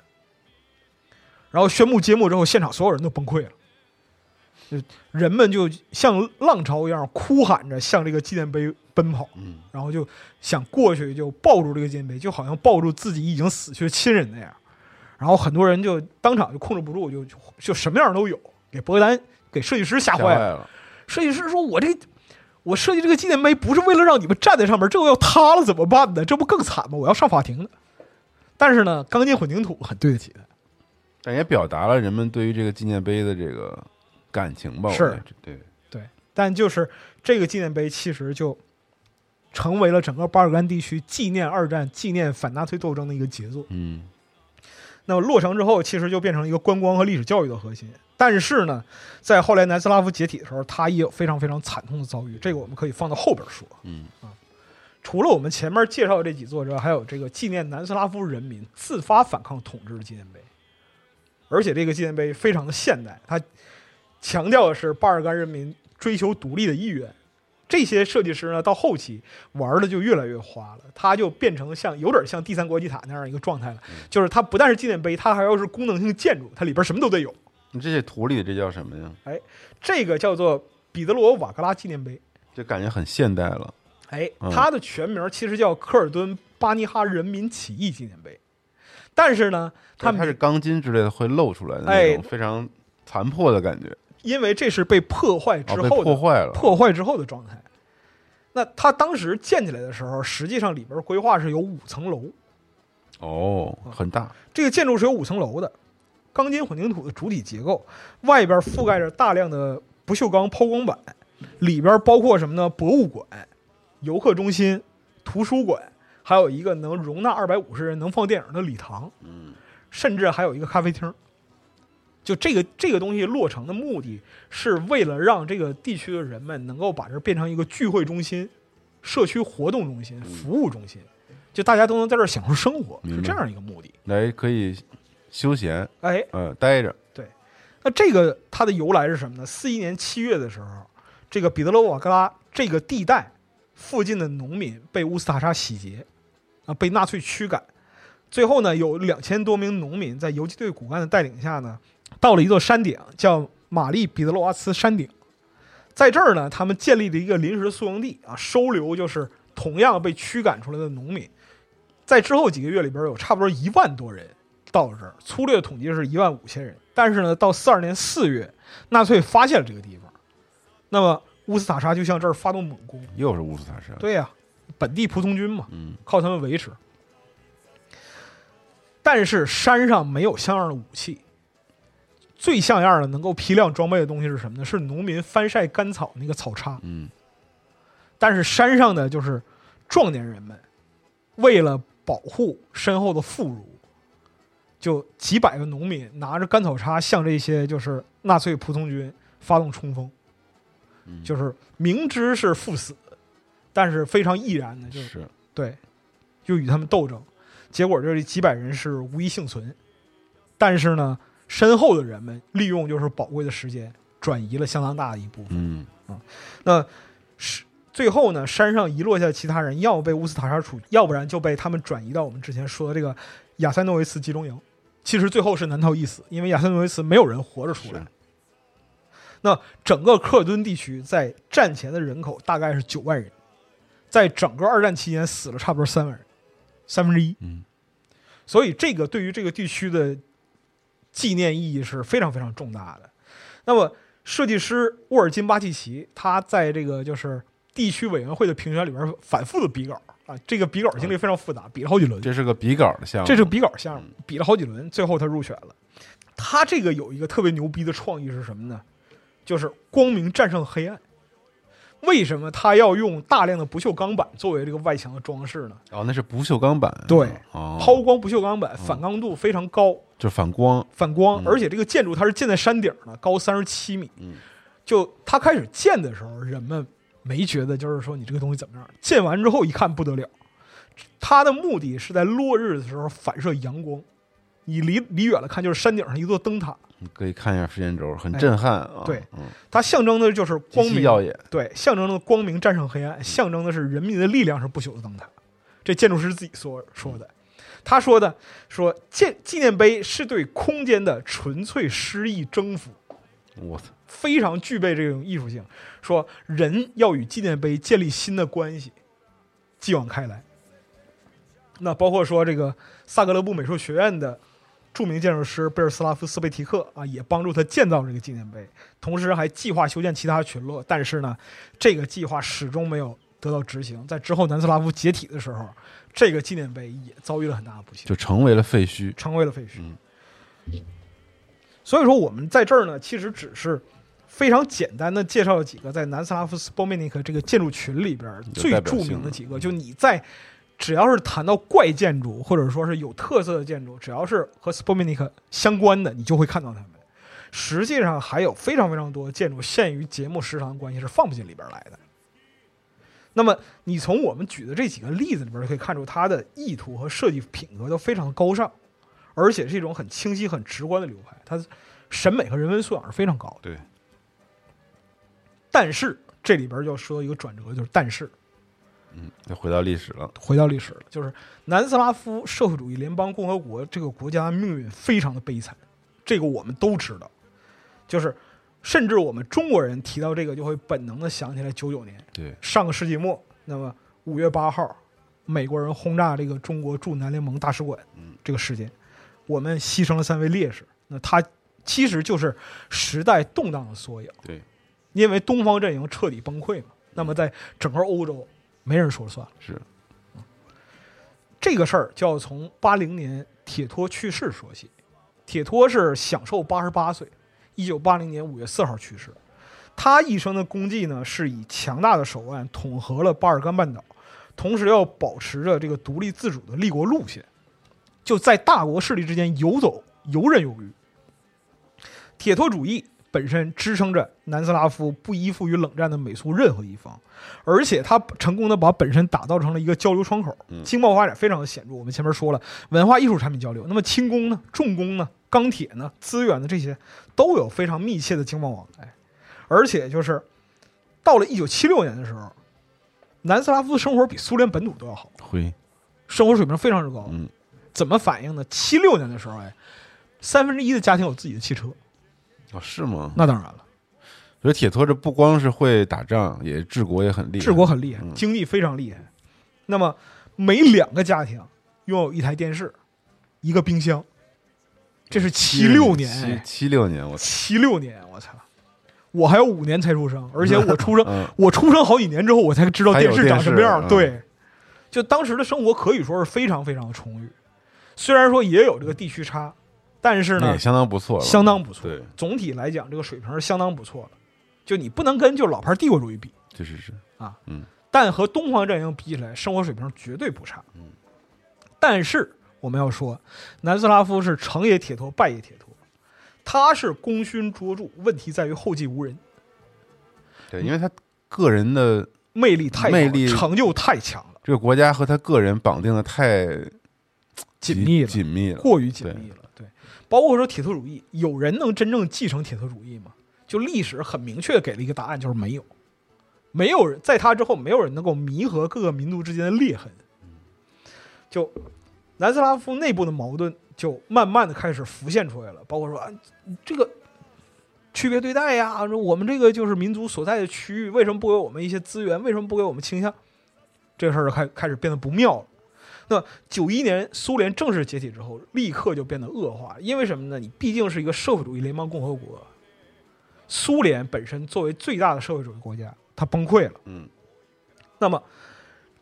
然后宣布揭幕之后，现场所有人都崩溃了，就人们就像浪潮一样哭喊着向这个纪念碑奔跑，嗯然后就想过去就抱住这个纪念碑，就好像抱住自己已经死去的亲人那样。然后很多人就当场就控制不住，就就就什么样都有，给伯格丹给设计师吓吓坏了。了，设计师说：“我这我设计这个纪念碑不是为了让你们站在上面，这个要塌了怎么办呢？这不更惨吗？我要上法庭的。”但是呢，钢筋混凝土很对得起他。但也表达了人们对于这个纪念碑的这个感情吧，我是对，对，但就是这个纪念碑其实就成为了整个巴尔干地区纪念二战、纪念反纳粹斗争的一个杰作。嗯那么落成之后，其实就变成了一个观光和历史教育的核心。但是呢，在后来南斯拉夫解体的时候，它也有非常非常惨痛的遭遇，这个我们可以放到后边说。嗯除了我们前面介绍的这几座之外，还有这个纪念南斯拉夫人民自发反抗统治的纪念碑，而且这个纪念碑非常的现代，它强调的是巴尔干人民追求独立的意愿。这些设计师呢，到后期玩的就越来越花了，它就变成像有点像第三国际塔那样一个状态了，就是它不但是纪念碑，它还要是功能性建筑，它里边什么都得有。你这些图里这叫什么呀？哎这个叫做彼得罗瓦格拉纪念碑。就感觉很现代了。哎，嗯它的全名其实叫科尔敦巴尼哈人民起义纪念碑，但是呢，它它是钢筋之类的会露出来的那哎种非常残破的感觉，因为这是被破坏之后的、破坏了。破坏之后的状态。那它当时建起来的时候，实际上里边规划是有五层楼，哦，很大。这个建筑是有五层楼的，钢筋混凝土的主体结构，外边覆盖着大量的不锈钢抛光板，里边包括什么呢？博物馆、游客中心、图书馆，还有一个能容纳二百五十人、能放电影的礼堂，嗯甚至还有一个咖啡厅。就这个这个东西落成的目的是为了让这个地区的人们能够把这变成一个聚会中心、社区活动中心、服务中心，就大家都能在这儿享受生活，是这样一个目的。来可以休闲，哎，呃，待着。对那这个它的由来是什么呢？四一年七月的时候，这个彼得罗瓦格拉这个地带附近的农民被乌斯塔沙洗劫，啊，被纳粹驱赶。最后呢，有两千多名农民在游击队骨干的带领下呢，到了一座山顶，叫玛丽彼得罗瓦茨山顶。在这儿呢，他们建立了一个临时宿营地啊，收留就是同样被驱赶出来的农民。在之后几个月里边，有差不多一万多人到了这儿，粗略统计是一万五千人。但是呢，到四二年四月，纳粹发现了这个地方，那么乌斯塔沙就向这儿发动猛攻。又是乌斯塔莎。对呀、本地仆从军嘛，嗯靠他们维持。但是山上没有像样的武器，最像样的能够批量装备的东西是什么呢？是农民翻晒干草那个草叉。嗯。但是山上的就是壮年人们，为了保护身后的妇孺，就几百个农民拿着干草叉向这些就是纳粹仆从军发动冲锋，嗯，就是明知是赴死，但是非常毅然的就是。对，就与他们斗争，结果就这几百人是无一幸存，但是呢，身后的人们利用就是宝贵的时间，转移了相当大的一部分。嗯那是最后呢，山上遗落下的其他人，要么被乌斯塔沙处决，要不然就被他们转移到我们之前说的这个亚塞诺维茨集中营。其实最后是难逃一死，因为亚塞诺维茨没有人活着出来。那整个科尔顿地区在战前的人口大概是九万人，在整个二战期间死了差不多三万人，三分之一。嗯所以这个对于这个地区的纪念意义是非常非常重大的。那么，设计师沃尔金巴契奇他在这个就是地区委员会的评选里边反复的比稿啊，这个比稿经历非常复杂，比了好几轮。这是个比稿的项目。这是个比稿项目，比了好几轮，最后他入选了。他这个有一个特别牛逼的创意是什么呢？就是光明战胜黑暗。为什么他要用大量的不锈钢板作为这个外墙的装饰呢？哦，那是不锈钢板。对哦，抛光不锈钢板反光度非常高，就反光。反光，嗯而且这个建筑它是建在山顶的，高三十七米。嗯，就它开始建的时候，人们没觉得就是说你这个东西怎么样，建完之后一看不得了，它的目的是在落日的时候反射阳光，你离离远了看就是山顶上一座灯塔，你可以看一下时间轴，很哎震撼啊。对嗯，它象征的就是光明，耀眼。对，象征的光明战胜黑暗，象征的是人民的力量是不朽的灯塔。这建筑师自己说说的，他说的说建纪念碑是对空间的纯粹诗意征服。我操，非常具备这种艺术性，说人要与纪念碑建立新的关系，继往开来。那包括说这个萨格勒布美术学院的著名建筑师贝尔斯拉夫斯贝提克啊，也帮助他建造这个纪念碑，同时还计划修建其他群落，但是呢，这个计划始终没有得到执行。在之后南斯拉夫解体的时候，这个纪念碑也遭遇了很大的不幸。就成为了废墟。成为了废墟。嗯所以说，我们在这儿呢，其实只是非常简单的介绍了几个在南斯拉夫斯波面尼克这个建筑群里边最著名的几个，就你在只要是谈到怪建筑或者说是有特色的建筑，只要是和斯波面尼克相关的，你就会看到它们。实际上还有非常非常多建筑，限于节目时长的关系是放不进里边来的。那么你从我们举的这几个例子里边可以看出，它的意图和设计品格都非常高尚，而且是一种很清晰、很直观的流派，它审美和人文素养是非常高的。对，但是这里边就要说到一个转折，就是但是嗯，又回到历史了。回到历史了，就是南斯拉夫社会主义联邦共和国这个国家的命运非常的悲惨，这个我们都知道，就是甚至我们中国人提到这个就会本能的想起来九九年对，上个世纪末，那么五月八号，美国人轰炸这个中国驻南联盟大使馆这个事件，我们牺牲了三位烈士，那他其实就是时代动荡的缩影。对，因为东方阵营彻底崩溃嘛，那么在整个欧洲没人说了算了。是，这个事儿就要从八零年铁托去世说起。铁托是享受八十八岁，一九八零年五月四号去世。他一生的功绩呢，是以强大的手腕统合了巴尔干半岛，同时要保持着这个独立自主的立国路线，就在大国势力之间游走，游刃有余。铁托主义本身支撑着南斯拉夫不依附于冷战的美苏任何一方，而且他成功的把本身打造成了一个交流窗口，经贸发展非常的显著。我们前面说了，文化艺术产品交流，那么轻工呢、重工呢、钢铁呢、资源呢这些都有非常密切的经贸往来，而且就是到了一九七六年的时候，南斯拉夫的生活比苏联本土都要好，生活水平非常之高。嗯，怎么反映呢？七六年的时候，哎，三分之一的家庭有自己的汽车，哦，是吗？那当然了。所以铁托这不光是会打仗，也治国也很厉害。治国很厉害，嗯经济非常厉害。那么每两个家庭拥有一台电视，一个冰箱，这是七六年，七六年，我操，七六年，我操！我还有五年才出生，而且我出生，嗯，我出生好几年之后，我才知道电视长什么样。嗯对，就当时的生活可以说是非常非常的充裕，虽然说也有这个地区差，但是呢也，相当不错了，相当不错。对，总体来讲，这个水平是相当不错的。就你不能跟就老牌帝国主义比，确实是。啊，嗯，但和东方阵营比起来，生活水平绝对不差。嗯，但是我们要说，南斯拉夫是成也铁托，败也铁托，他是功勋卓著，问题在于后继无人，对，因为他个人的魅力太魅力成就太强了，这个国家和他个人绑定的太紧密了，紧密了，过于紧密了。包括说铁托主义，有人能真正继承铁托主义吗？就历史很明确给了一个答案，就是没有，没有人在他之后，没有人能够弥合各个民族之间的裂痕。就南斯拉夫内部的矛盾就慢慢的开始浮现出来了，包括说啊，这个区别对待呀，我们这个就是民族所在的区域，为什么不给我们一些资源？为什么不给我们倾向？这事儿就开开始变得不妙了。那九一年苏联正式解体之后，立刻就变得恶化，因为什么呢？你毕竟是一个社会主义联邦共和国，苏联本身作为最大的社会主义国家，它崩溃了。嗯，那么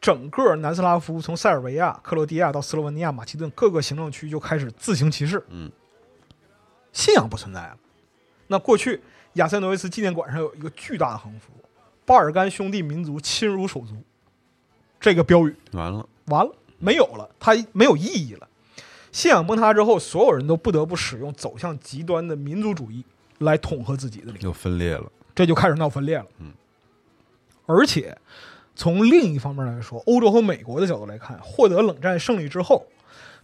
整个南斯拉夫从塞尔维亚、克罗地亚到斯洛文尼亚、马其顿各个行政区就开始自行其事，嗯，信仰不存在了。那过去亚塞诺维茨纪念馆上有一个巨大的横幅：“巴尔干兄弟民族亲如手足”，这个标语完了，完了，没有了，它没有意义了。信仰崩塌之后，所有人都不得不使用走向极端的民族主义来统合自己的领域，又分裂了，这就开始闹分裂了。嗯，而且从另一方面来说，欧洲和美国的角度来看，获得冷战胜利之后，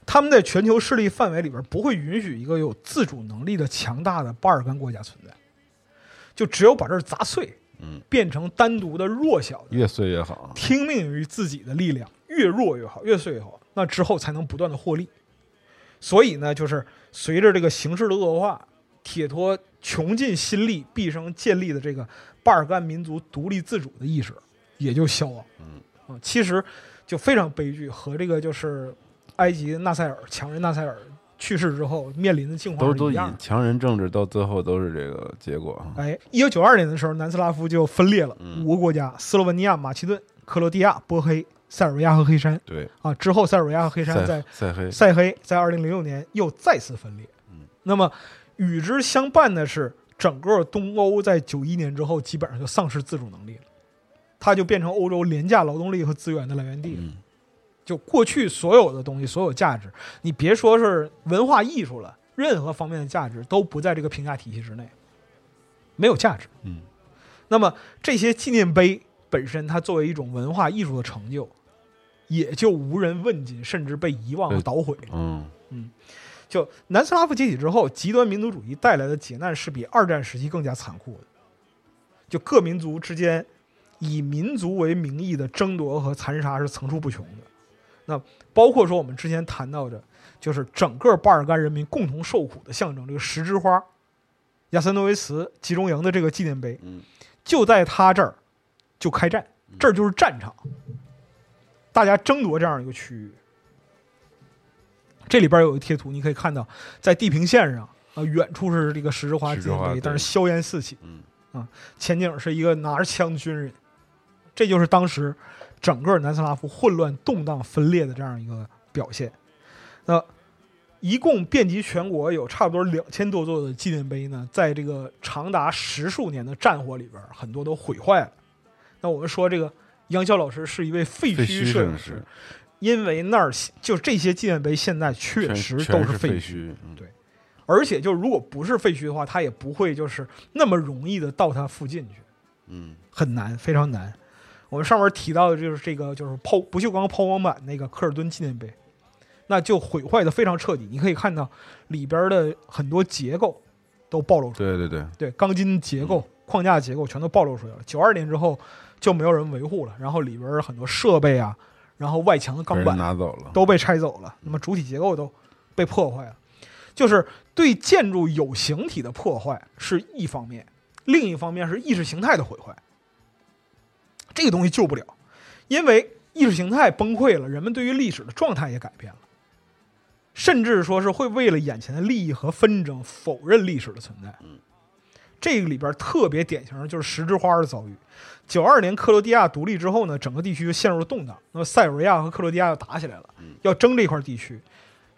他们在全球势力范围里边不会允许一个有自主能力的强大的巴尔干国家存在，就只有把这儿砸碎，嗯，变成单独的弱小的越碎越好，听命于自己的力量，越弱越好，越碎越好，那之后才能不断的获利。所以呢，就是随着这个形势的恶化，铁托穷尽心力毕生建立的这个巴尔干民族独立自主的意识也就消亡。嗯啊，其实就非常悲剧，和这个就是埃及纳赛尔强人纳赛尔去世之后面临的境况都都一样。强人政治到最后都是这个结果啊，哎，一九九二年的时候，南斯拉夫就分裂了嗯五个国家：斯洛文尼亚、马其顿、克罗地亚、波黑、塞尔维亚和黑山。对，啊，之后塞尔维亚和黑山在塞塞黑，塞黑在二零零六年又再次分裂。嗯那么与之相伴的是整个东欧在九一年之后基本上就丧失自主能力了，它就变成欧洲廉价劳动力和资源的来源地了。嗯就过去所有的东西，所有价值，你别说是文化艺术了，任何方面的价值都不在这个评价体系之内，没有价值。嗯，那么这些纪念碑本身，它作为一种文化艺术的成就，也就无人问津，甚至被遗忘和捣毁。嗯嗯就南斯拉夫解体之后，极端民族主义带来的劫难是比二战时期更加残酷的。就各民族之间以民族为名义的争夺和残杀是层出不穷的。那包括说我们之前谈到的，就是整个巴尔干人民共同受苦的象征，这个十枝花，亚森诺维茨集中营的这个纪念碑，嗯就在他这儿就开战，这儿就是战场，大家争夺这样一个区域。这里边有一个贴图，你可以看到，在地平线上啊，远处是这个十字花纪念碑，但是硝烟四起，嗯啊，前景是一个拿着枪的军人，这就是当时整个南斯拉夫混乱、动荡、分裂的这样一个表现。那一共遍及全国有差不多两千多座的纪念碑呢，在这个长达十数年的战火里边，很多都毁坏了。那我们说这个杨潇老师是一位废废墟摄影师师，因为那儿就这些纪念碑现在确实都是废墟，嗯对而且就如果不是废墟的话，它也不会就是那么容易的到它附近去，嗯很难，非常难。我们上面提到的就是这个，就是抛不锈钢抛光板那个科尔顿纪念碑，那就毁坏的非常彻底。你可以看到里边的很多结构都暴露出来，对对对，对钢筋结构、框架结构全都暴露出来了。九二年之后就没有人维护了，然后里边很多设备啊，然后外墙的钢板拿走了，都被拆走了，那么主体结构都被破坏了，就是对建筑有形体的破坏是一方面，另一方面是意识形态的毁坏。这个东西救不了，因为意识形态崩溃了，人们对于历史的状态也改变了，甚至说是会为了眼前的利益和纷争否认历史的存在。这个里边特别典型的就是十枝花的遭遇。九二年克罗地亚独立之后呢，整个地区就陷入了动荡。那么塞尔维亚和克罗地亚又打起来了，要争这块地区。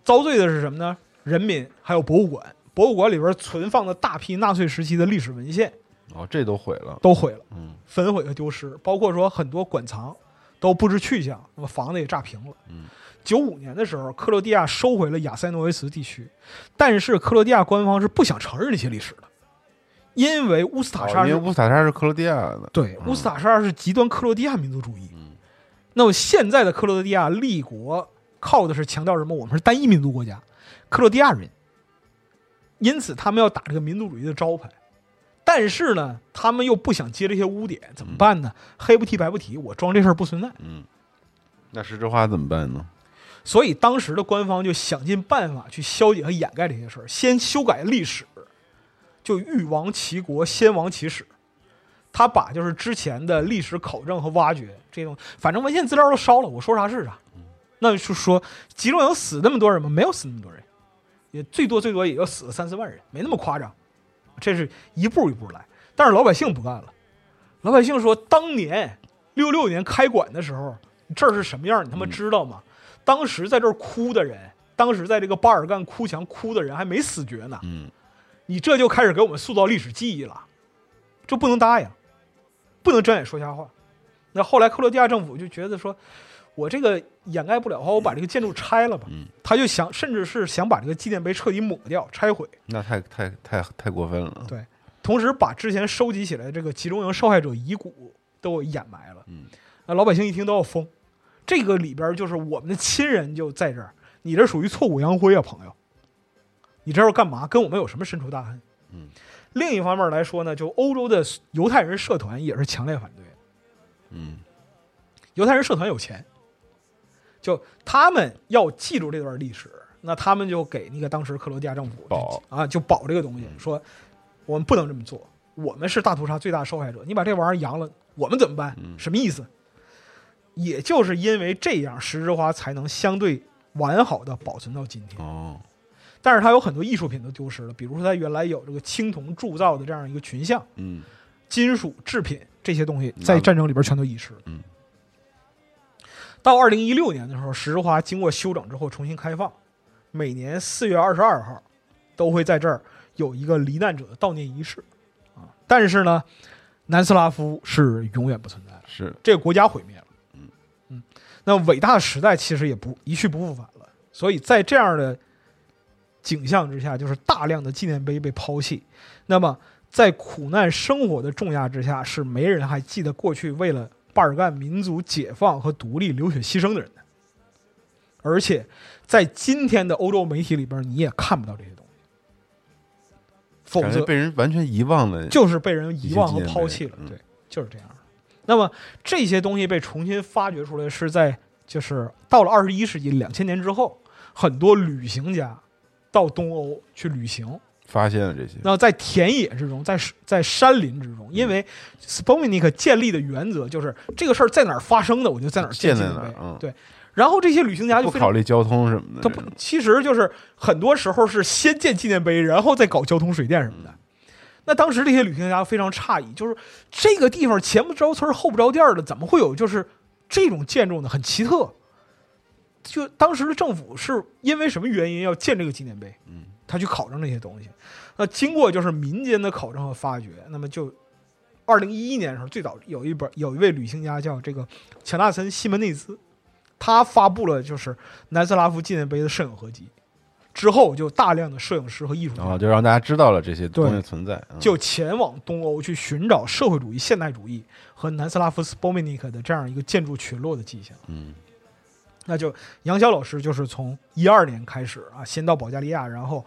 遭罪的是什么呢？人民还有博物馆，博物馆里边存放的大批纳粹时期的历史文献哦，这都毁了，都毁了，嗯焚毁和丢失，包括说很多馆藏都不知去向，那么房子也炸平了。嗯，九五年的时候，克罗地亚收回了亚塞诺维茨地区，但是克罗地亚官方是不想承认这些历史的，因为乌斯塔沙是哦因为乌斯塔沙是克罗地亚的，对，乌斯塔沙是极端克罗地亚民族主义。嗯那么现在的克罗地亚立国靠的是强调什么？我们是单一民族国家，克罗地亚人，因此他们要打这个民族主义的招牌。但是呢，他们又不想接这些污点，怎么办呢？黑不提白不提，我装这事儿不存在。嗯，那石之花怎么办呢？所以当时的官方就想尽办法去消解和掩盖这些事儿，先修改历史，就欲亡其国，先亡其史。他把就是之前的历史考证和挖掘这种，反正文献资料都烧了，我说啥是啥。那就是说，集中营死那么多人吗？没有死那么多人，也最多最多也就死了三四万人，没那么夸张。这是一步一步来，但是老百姓不干了。老百姓说，当年六六年开馆的时候，这儿是什么样？你他妈知道吗？当时在这儿哭的人，当时在这个巴尔干哭墙哭的人还没死绝呢。嗯你这就开始给我们塑造历史记忆了，这不能答应，不能睁眼说瞎话。那后来克罗地亚政府就觉得说，我这个掩盖不了的话，我把这个建筑拆了吧。嗯，他就想，甚至是想把这个纪念碑彻底抹掉、拆毁。那太太太太过分了，对，同时把之前收集起来的这个集中营受害者遗骨都掩埋了。嗯，那老百姓一听都要疯。这个里边就是我们的亲人就在这儿，你这属于挫骨扬灰啊，朋友。你这是干嘛？跟我们有什么深仇大恨？嗯。另一方面来说呢，就欧洲的犹太人社团也是强烈反对。嗯犹太人社团有钱，就他们要记住这段历史，那他们就给那个当时克罗地亚政府保啊，就保这个东西，说我们不能这么做，我们是大屠杀最大受害者，你把这玩意儿扬了，我们怎么办？什么意思？也就是因为这样，十枝花才能相对完好的保存到今天。哦，但是它有很多艺术品都丢失了，比如说它原来有这个青铜铸造的这样一个群像，嗯金属制品这些东西在战争里边全都遗失了。嗯，到二零一六年的时候，十字花经过修整之后重新开放，每年四月二十二号都会在这儿有一个罹难者的悼念仪式啊。但是呢，南斯拉夫是永远不存在的，是这个国家毁灭了。嗯嗯，那伟大的时代其实也不一去不复返了。所以在这样的景象之下，就是大量的纪念碑被抛弃。那么在苦难生活的重压之下，是没人还记得过去为了巴尔干民族解放和独立流血牺牲的人的。而且在今天的欧洲媒体里边，你也看不到这些东西，否则被人完全遗忘了。就是被人遗忘和抛弃了。嗯对，就是这样。那么这些东西被重新发掘出来，是在就是到了二十一世纪两千年之后，很多旅行家到东欧去旅行，发现了这些，那在田野之中，在在山林之中，因为 s p o m e n i k 建立的原则就是这个事儿在哪儿发生的，我就在哪儿建纪念碑建在哪儿。嗯对，然后这些旅行家就不考虑交通什么的他不，，其实就是很多时候是先建纪念碑，然后再搞交通、水电什么的。那当时这些旅行家非常诧异，就是这个地方前不着村后不着店的，怎么会有就是这种建筑呢？很奇特。就当时的政府是因为什么原因要建这个纪念碑？嗯，他去考证这些东西。那经过就是民间的考证和发掘，那么就二零一一年的时候，最早有一本有一位旅行家叫这个乔纳森·西门内兹，他发布了就是南斯拉夫纪念碑的摄影合集，之后就大量的摄影师和艺术家就让大家知道了这些东西对存在，嗯就前往东欧去寻找社会主义、现代主义和南斯拉夫斯波米尼克的这样一个建筑群落的迹象。嗯那就杨潇老师就是从一二年开始啊，先到保加利亚，然后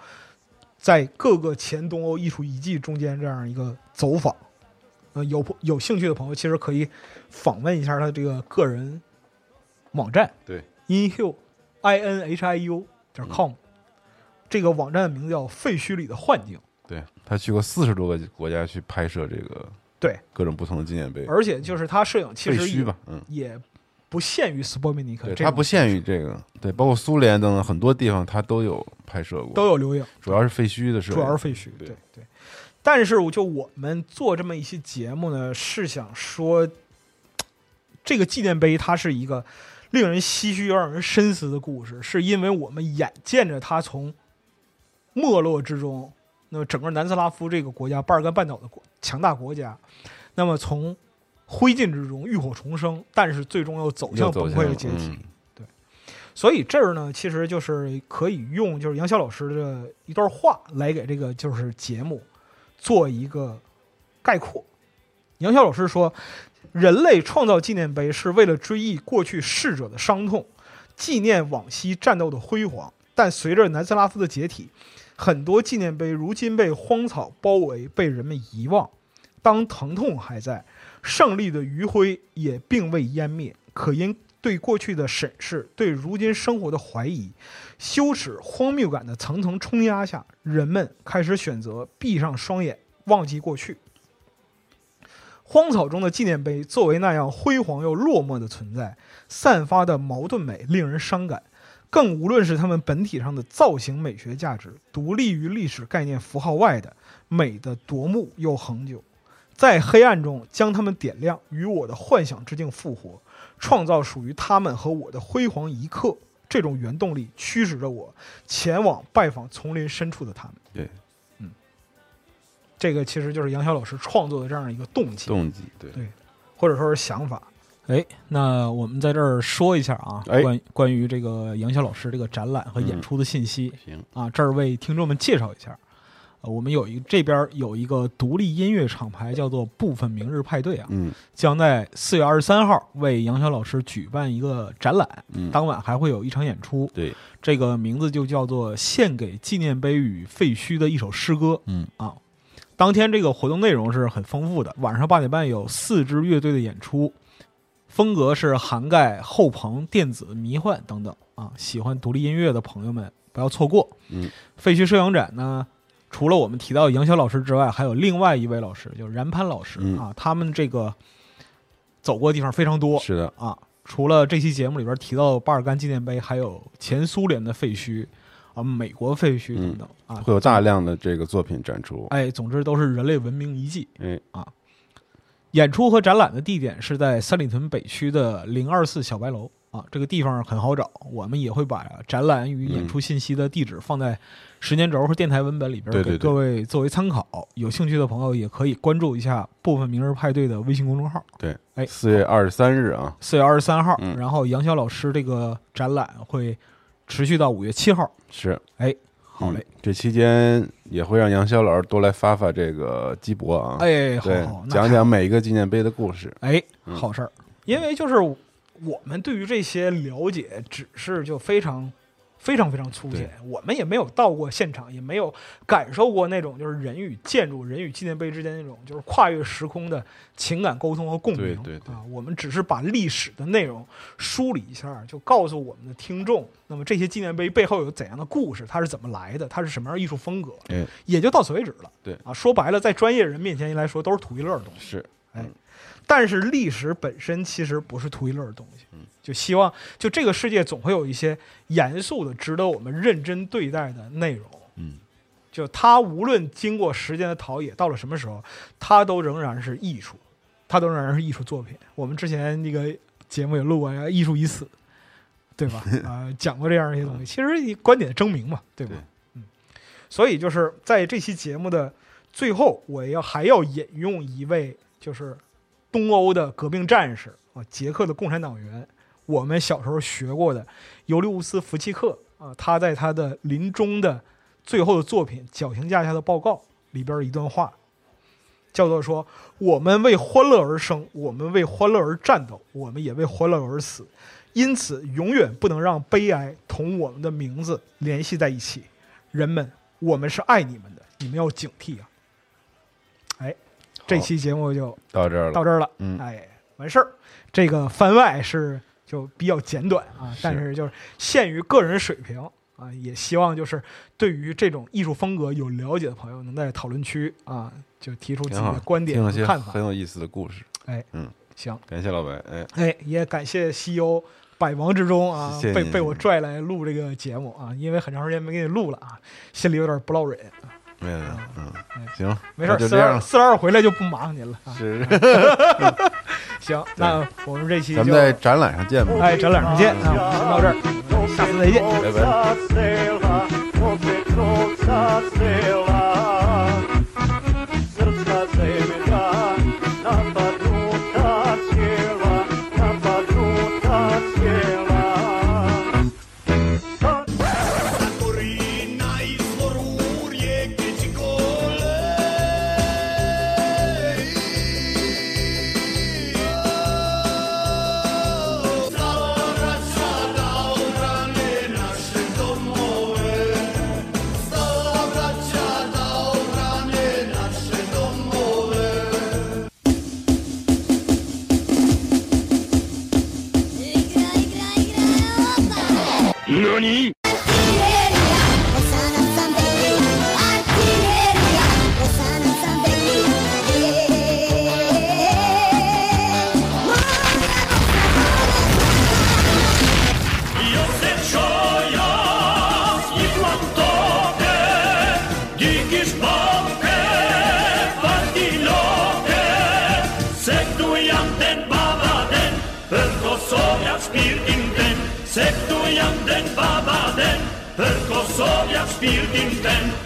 在各个前东欧艺术遗迹中间这样一个走访。呃，有有兴趣的朋友其实可以访问一下他这个个人网站，对，inhiu i n h i u 点 com，、这个网站的名字叫《废墟里的幻境》。对他去过四十多个国家去拍摄这个对，各种不同的纪念碑，而且就是他摄影其实也不限于斯波米尼克，它不限于这个，对，包括苏联等等很多地方它都有拍摄过，都有留影。主要是废墟的摄影，主要是废墟，对对对。但是我就我们做这么一期节目呢，是想说，这个纪念碑它是一个令人唏嘘、又让人深思的故事，是因为我们眼见着它从没落之中，那么整个南斯拉夫这个国家，巴尔干半岛的国强大国家，那么从灰烬之中浴火重生，但是最终又走向崩溃的阶梯。嗯所以这儿呢，其实就是可以用就是杨潇老师的一段话来给这个就是节目做一个概括。杨潇老师说，人类创造纪念碑是为了追忆过去逝者的伤痛，纪念往昔战斗的辉煌。但随着南斯拉夫的解体，很多纪念碑如今被荒草包围，被人们遗忘。当疼痛还在，胜利的余晖也并未湮灭，可因对过去的审视，对如今生活的怀疑，羞耻、荒谬感的层层冲压下，人们开始选择闭上双眼，忘记过去。荒草中的纪念碑作为那样辉煌又落寞的存在，散发的矛盾美令人伤感。更无论是它们本体上的造型美学价值，独立于历史概念符号外的美的夺目又恒久，在黑暗中将他们点亮，与我的幻想之境复活，创造属于他们和我的辉煌一刻。这种原动力驱使着我前往拜访丛林深处的他们。对，嗯这个其实就是杨潇老师创作的这样一个动机。动机，对对或者说是想法。哎，那我们在这儿说一下啊，哎关关于这个杨潇老师这个展览和演嗯出的信息、行，啊，这儿为听众们介绍一下。呃，我们有一这边有一个独立音乐厂牌叫做部分明日派对啊，嗯将在四月二十三号为杨潇老师举办一个展览，嗯，当晚还会有一场演出。对，这个名字就叫做《献给纪念碑与废墟的一首诗歌》。嗯啊，当天这个活动内容是很丰富的，晚上八点半有四支乐队的演出，风格是涵盖后朋、电子、迷幻等等啊。喜欢独立音乐的朋友们不要错过。嗯，废墟摄影展呢，除了我们提到杨潇老师之外，还有另外一位老师，就是然潘老师、嗯啊。他们这个走过的地方非常多，是的，啊，除了这期节目里边提到巴尔干纪念碑，还有前苏联的废墟啊、美国废墟等等、啊，会有大量的这个作品展出，哎，总之都是人类文明遗迹。哎啊，演出和展览的地点是在三里屯北区的零二四小白楼啊，这个地方很好找，我们也会把展览与演出信息的地址放在时间轴和电台文本里边，对对对给各位作为参考。有兴趣的朋友也可以关注一下部分明日派对的微信公众号。对，哎四月二十三日啊，四月二十三号，嗯然后杨潇老师这个展览会持续到五月七号。是哎，好嘞，嗯这期间也会让杨潇老师多来发发这个鸡脖啊，哎，好好，，讲讲每一个纪念碑的故事。哎，嗯好事儿，因为就是我们对于这些了解，只是就非常。非常非常粗浅，我们也没有到过现场，也没有感受过那种就是人与建筑、人与纪念碑之间那种就是跨越时空的情感沟通和共鸣。对对对啊，我们只是把历史的内容梳理一下，就告诉我们的听众，那么这些纪念碑背后有怎样的故事，它是怎么来的，它是什么样艺术风格，哎，也就到此为止了。对啊，说白了，在专业人面前来说，都是图一乐的东西。是，但是历史本身其实不是图一乐的东西，嗯就希望就这个世界总会有一些严肃的、值得我们认真对待的内容。嗯，就它无论经过时间的陶冶，到了什么时候，它都仍然是艺术，它都仍然是艺术作品。我们之前那个节目也录过《艺术已死》，对吧？啊、讲过这样一些东西，其实观点的争鸣嘛，对吧？对嗯，所以就是在这期节目的最后，我要还要引用一位就是东欧的革命战士啊，捷克的共产党员，我们小时候学过的尤利乌斯·福契克啊，他在他的临终的最后的作品《绞刑架下的报告》里边一段话，叫做说：“我们为欢乐而生，我们为欢乐而战斗，我们也为欢乐而死。因此，永远不能让悲哀同我们的名字联系在一起。人们，我们是爱你们的，你们要警惕啊！”哎，这期节目就到这儿了，到这儿了，嗯。哎，完事儿。这个番外是就比较简短啊，但是就是限于个人水平啊，也希望就是对于这种艺术风格有了解的朋友，能在讨论区啊就提出自己的，观点看法。很。有意思的故事。哎，嗯。行，感谢老白，哎，哎，也感谢西游百忙之中啊，谢谢被被我拽来录这个节目啊，因为很长时间没给你录了啊，心里有点不落忍。没有，嗯哎，行，没事儿，就这样四十二回来就不麻烦您了啊。是，行，那我们这期就咱们在展览上见吧，哎展览上见啊，我们先到这儿，下次再见。拜拜。Soviet spielt im Band.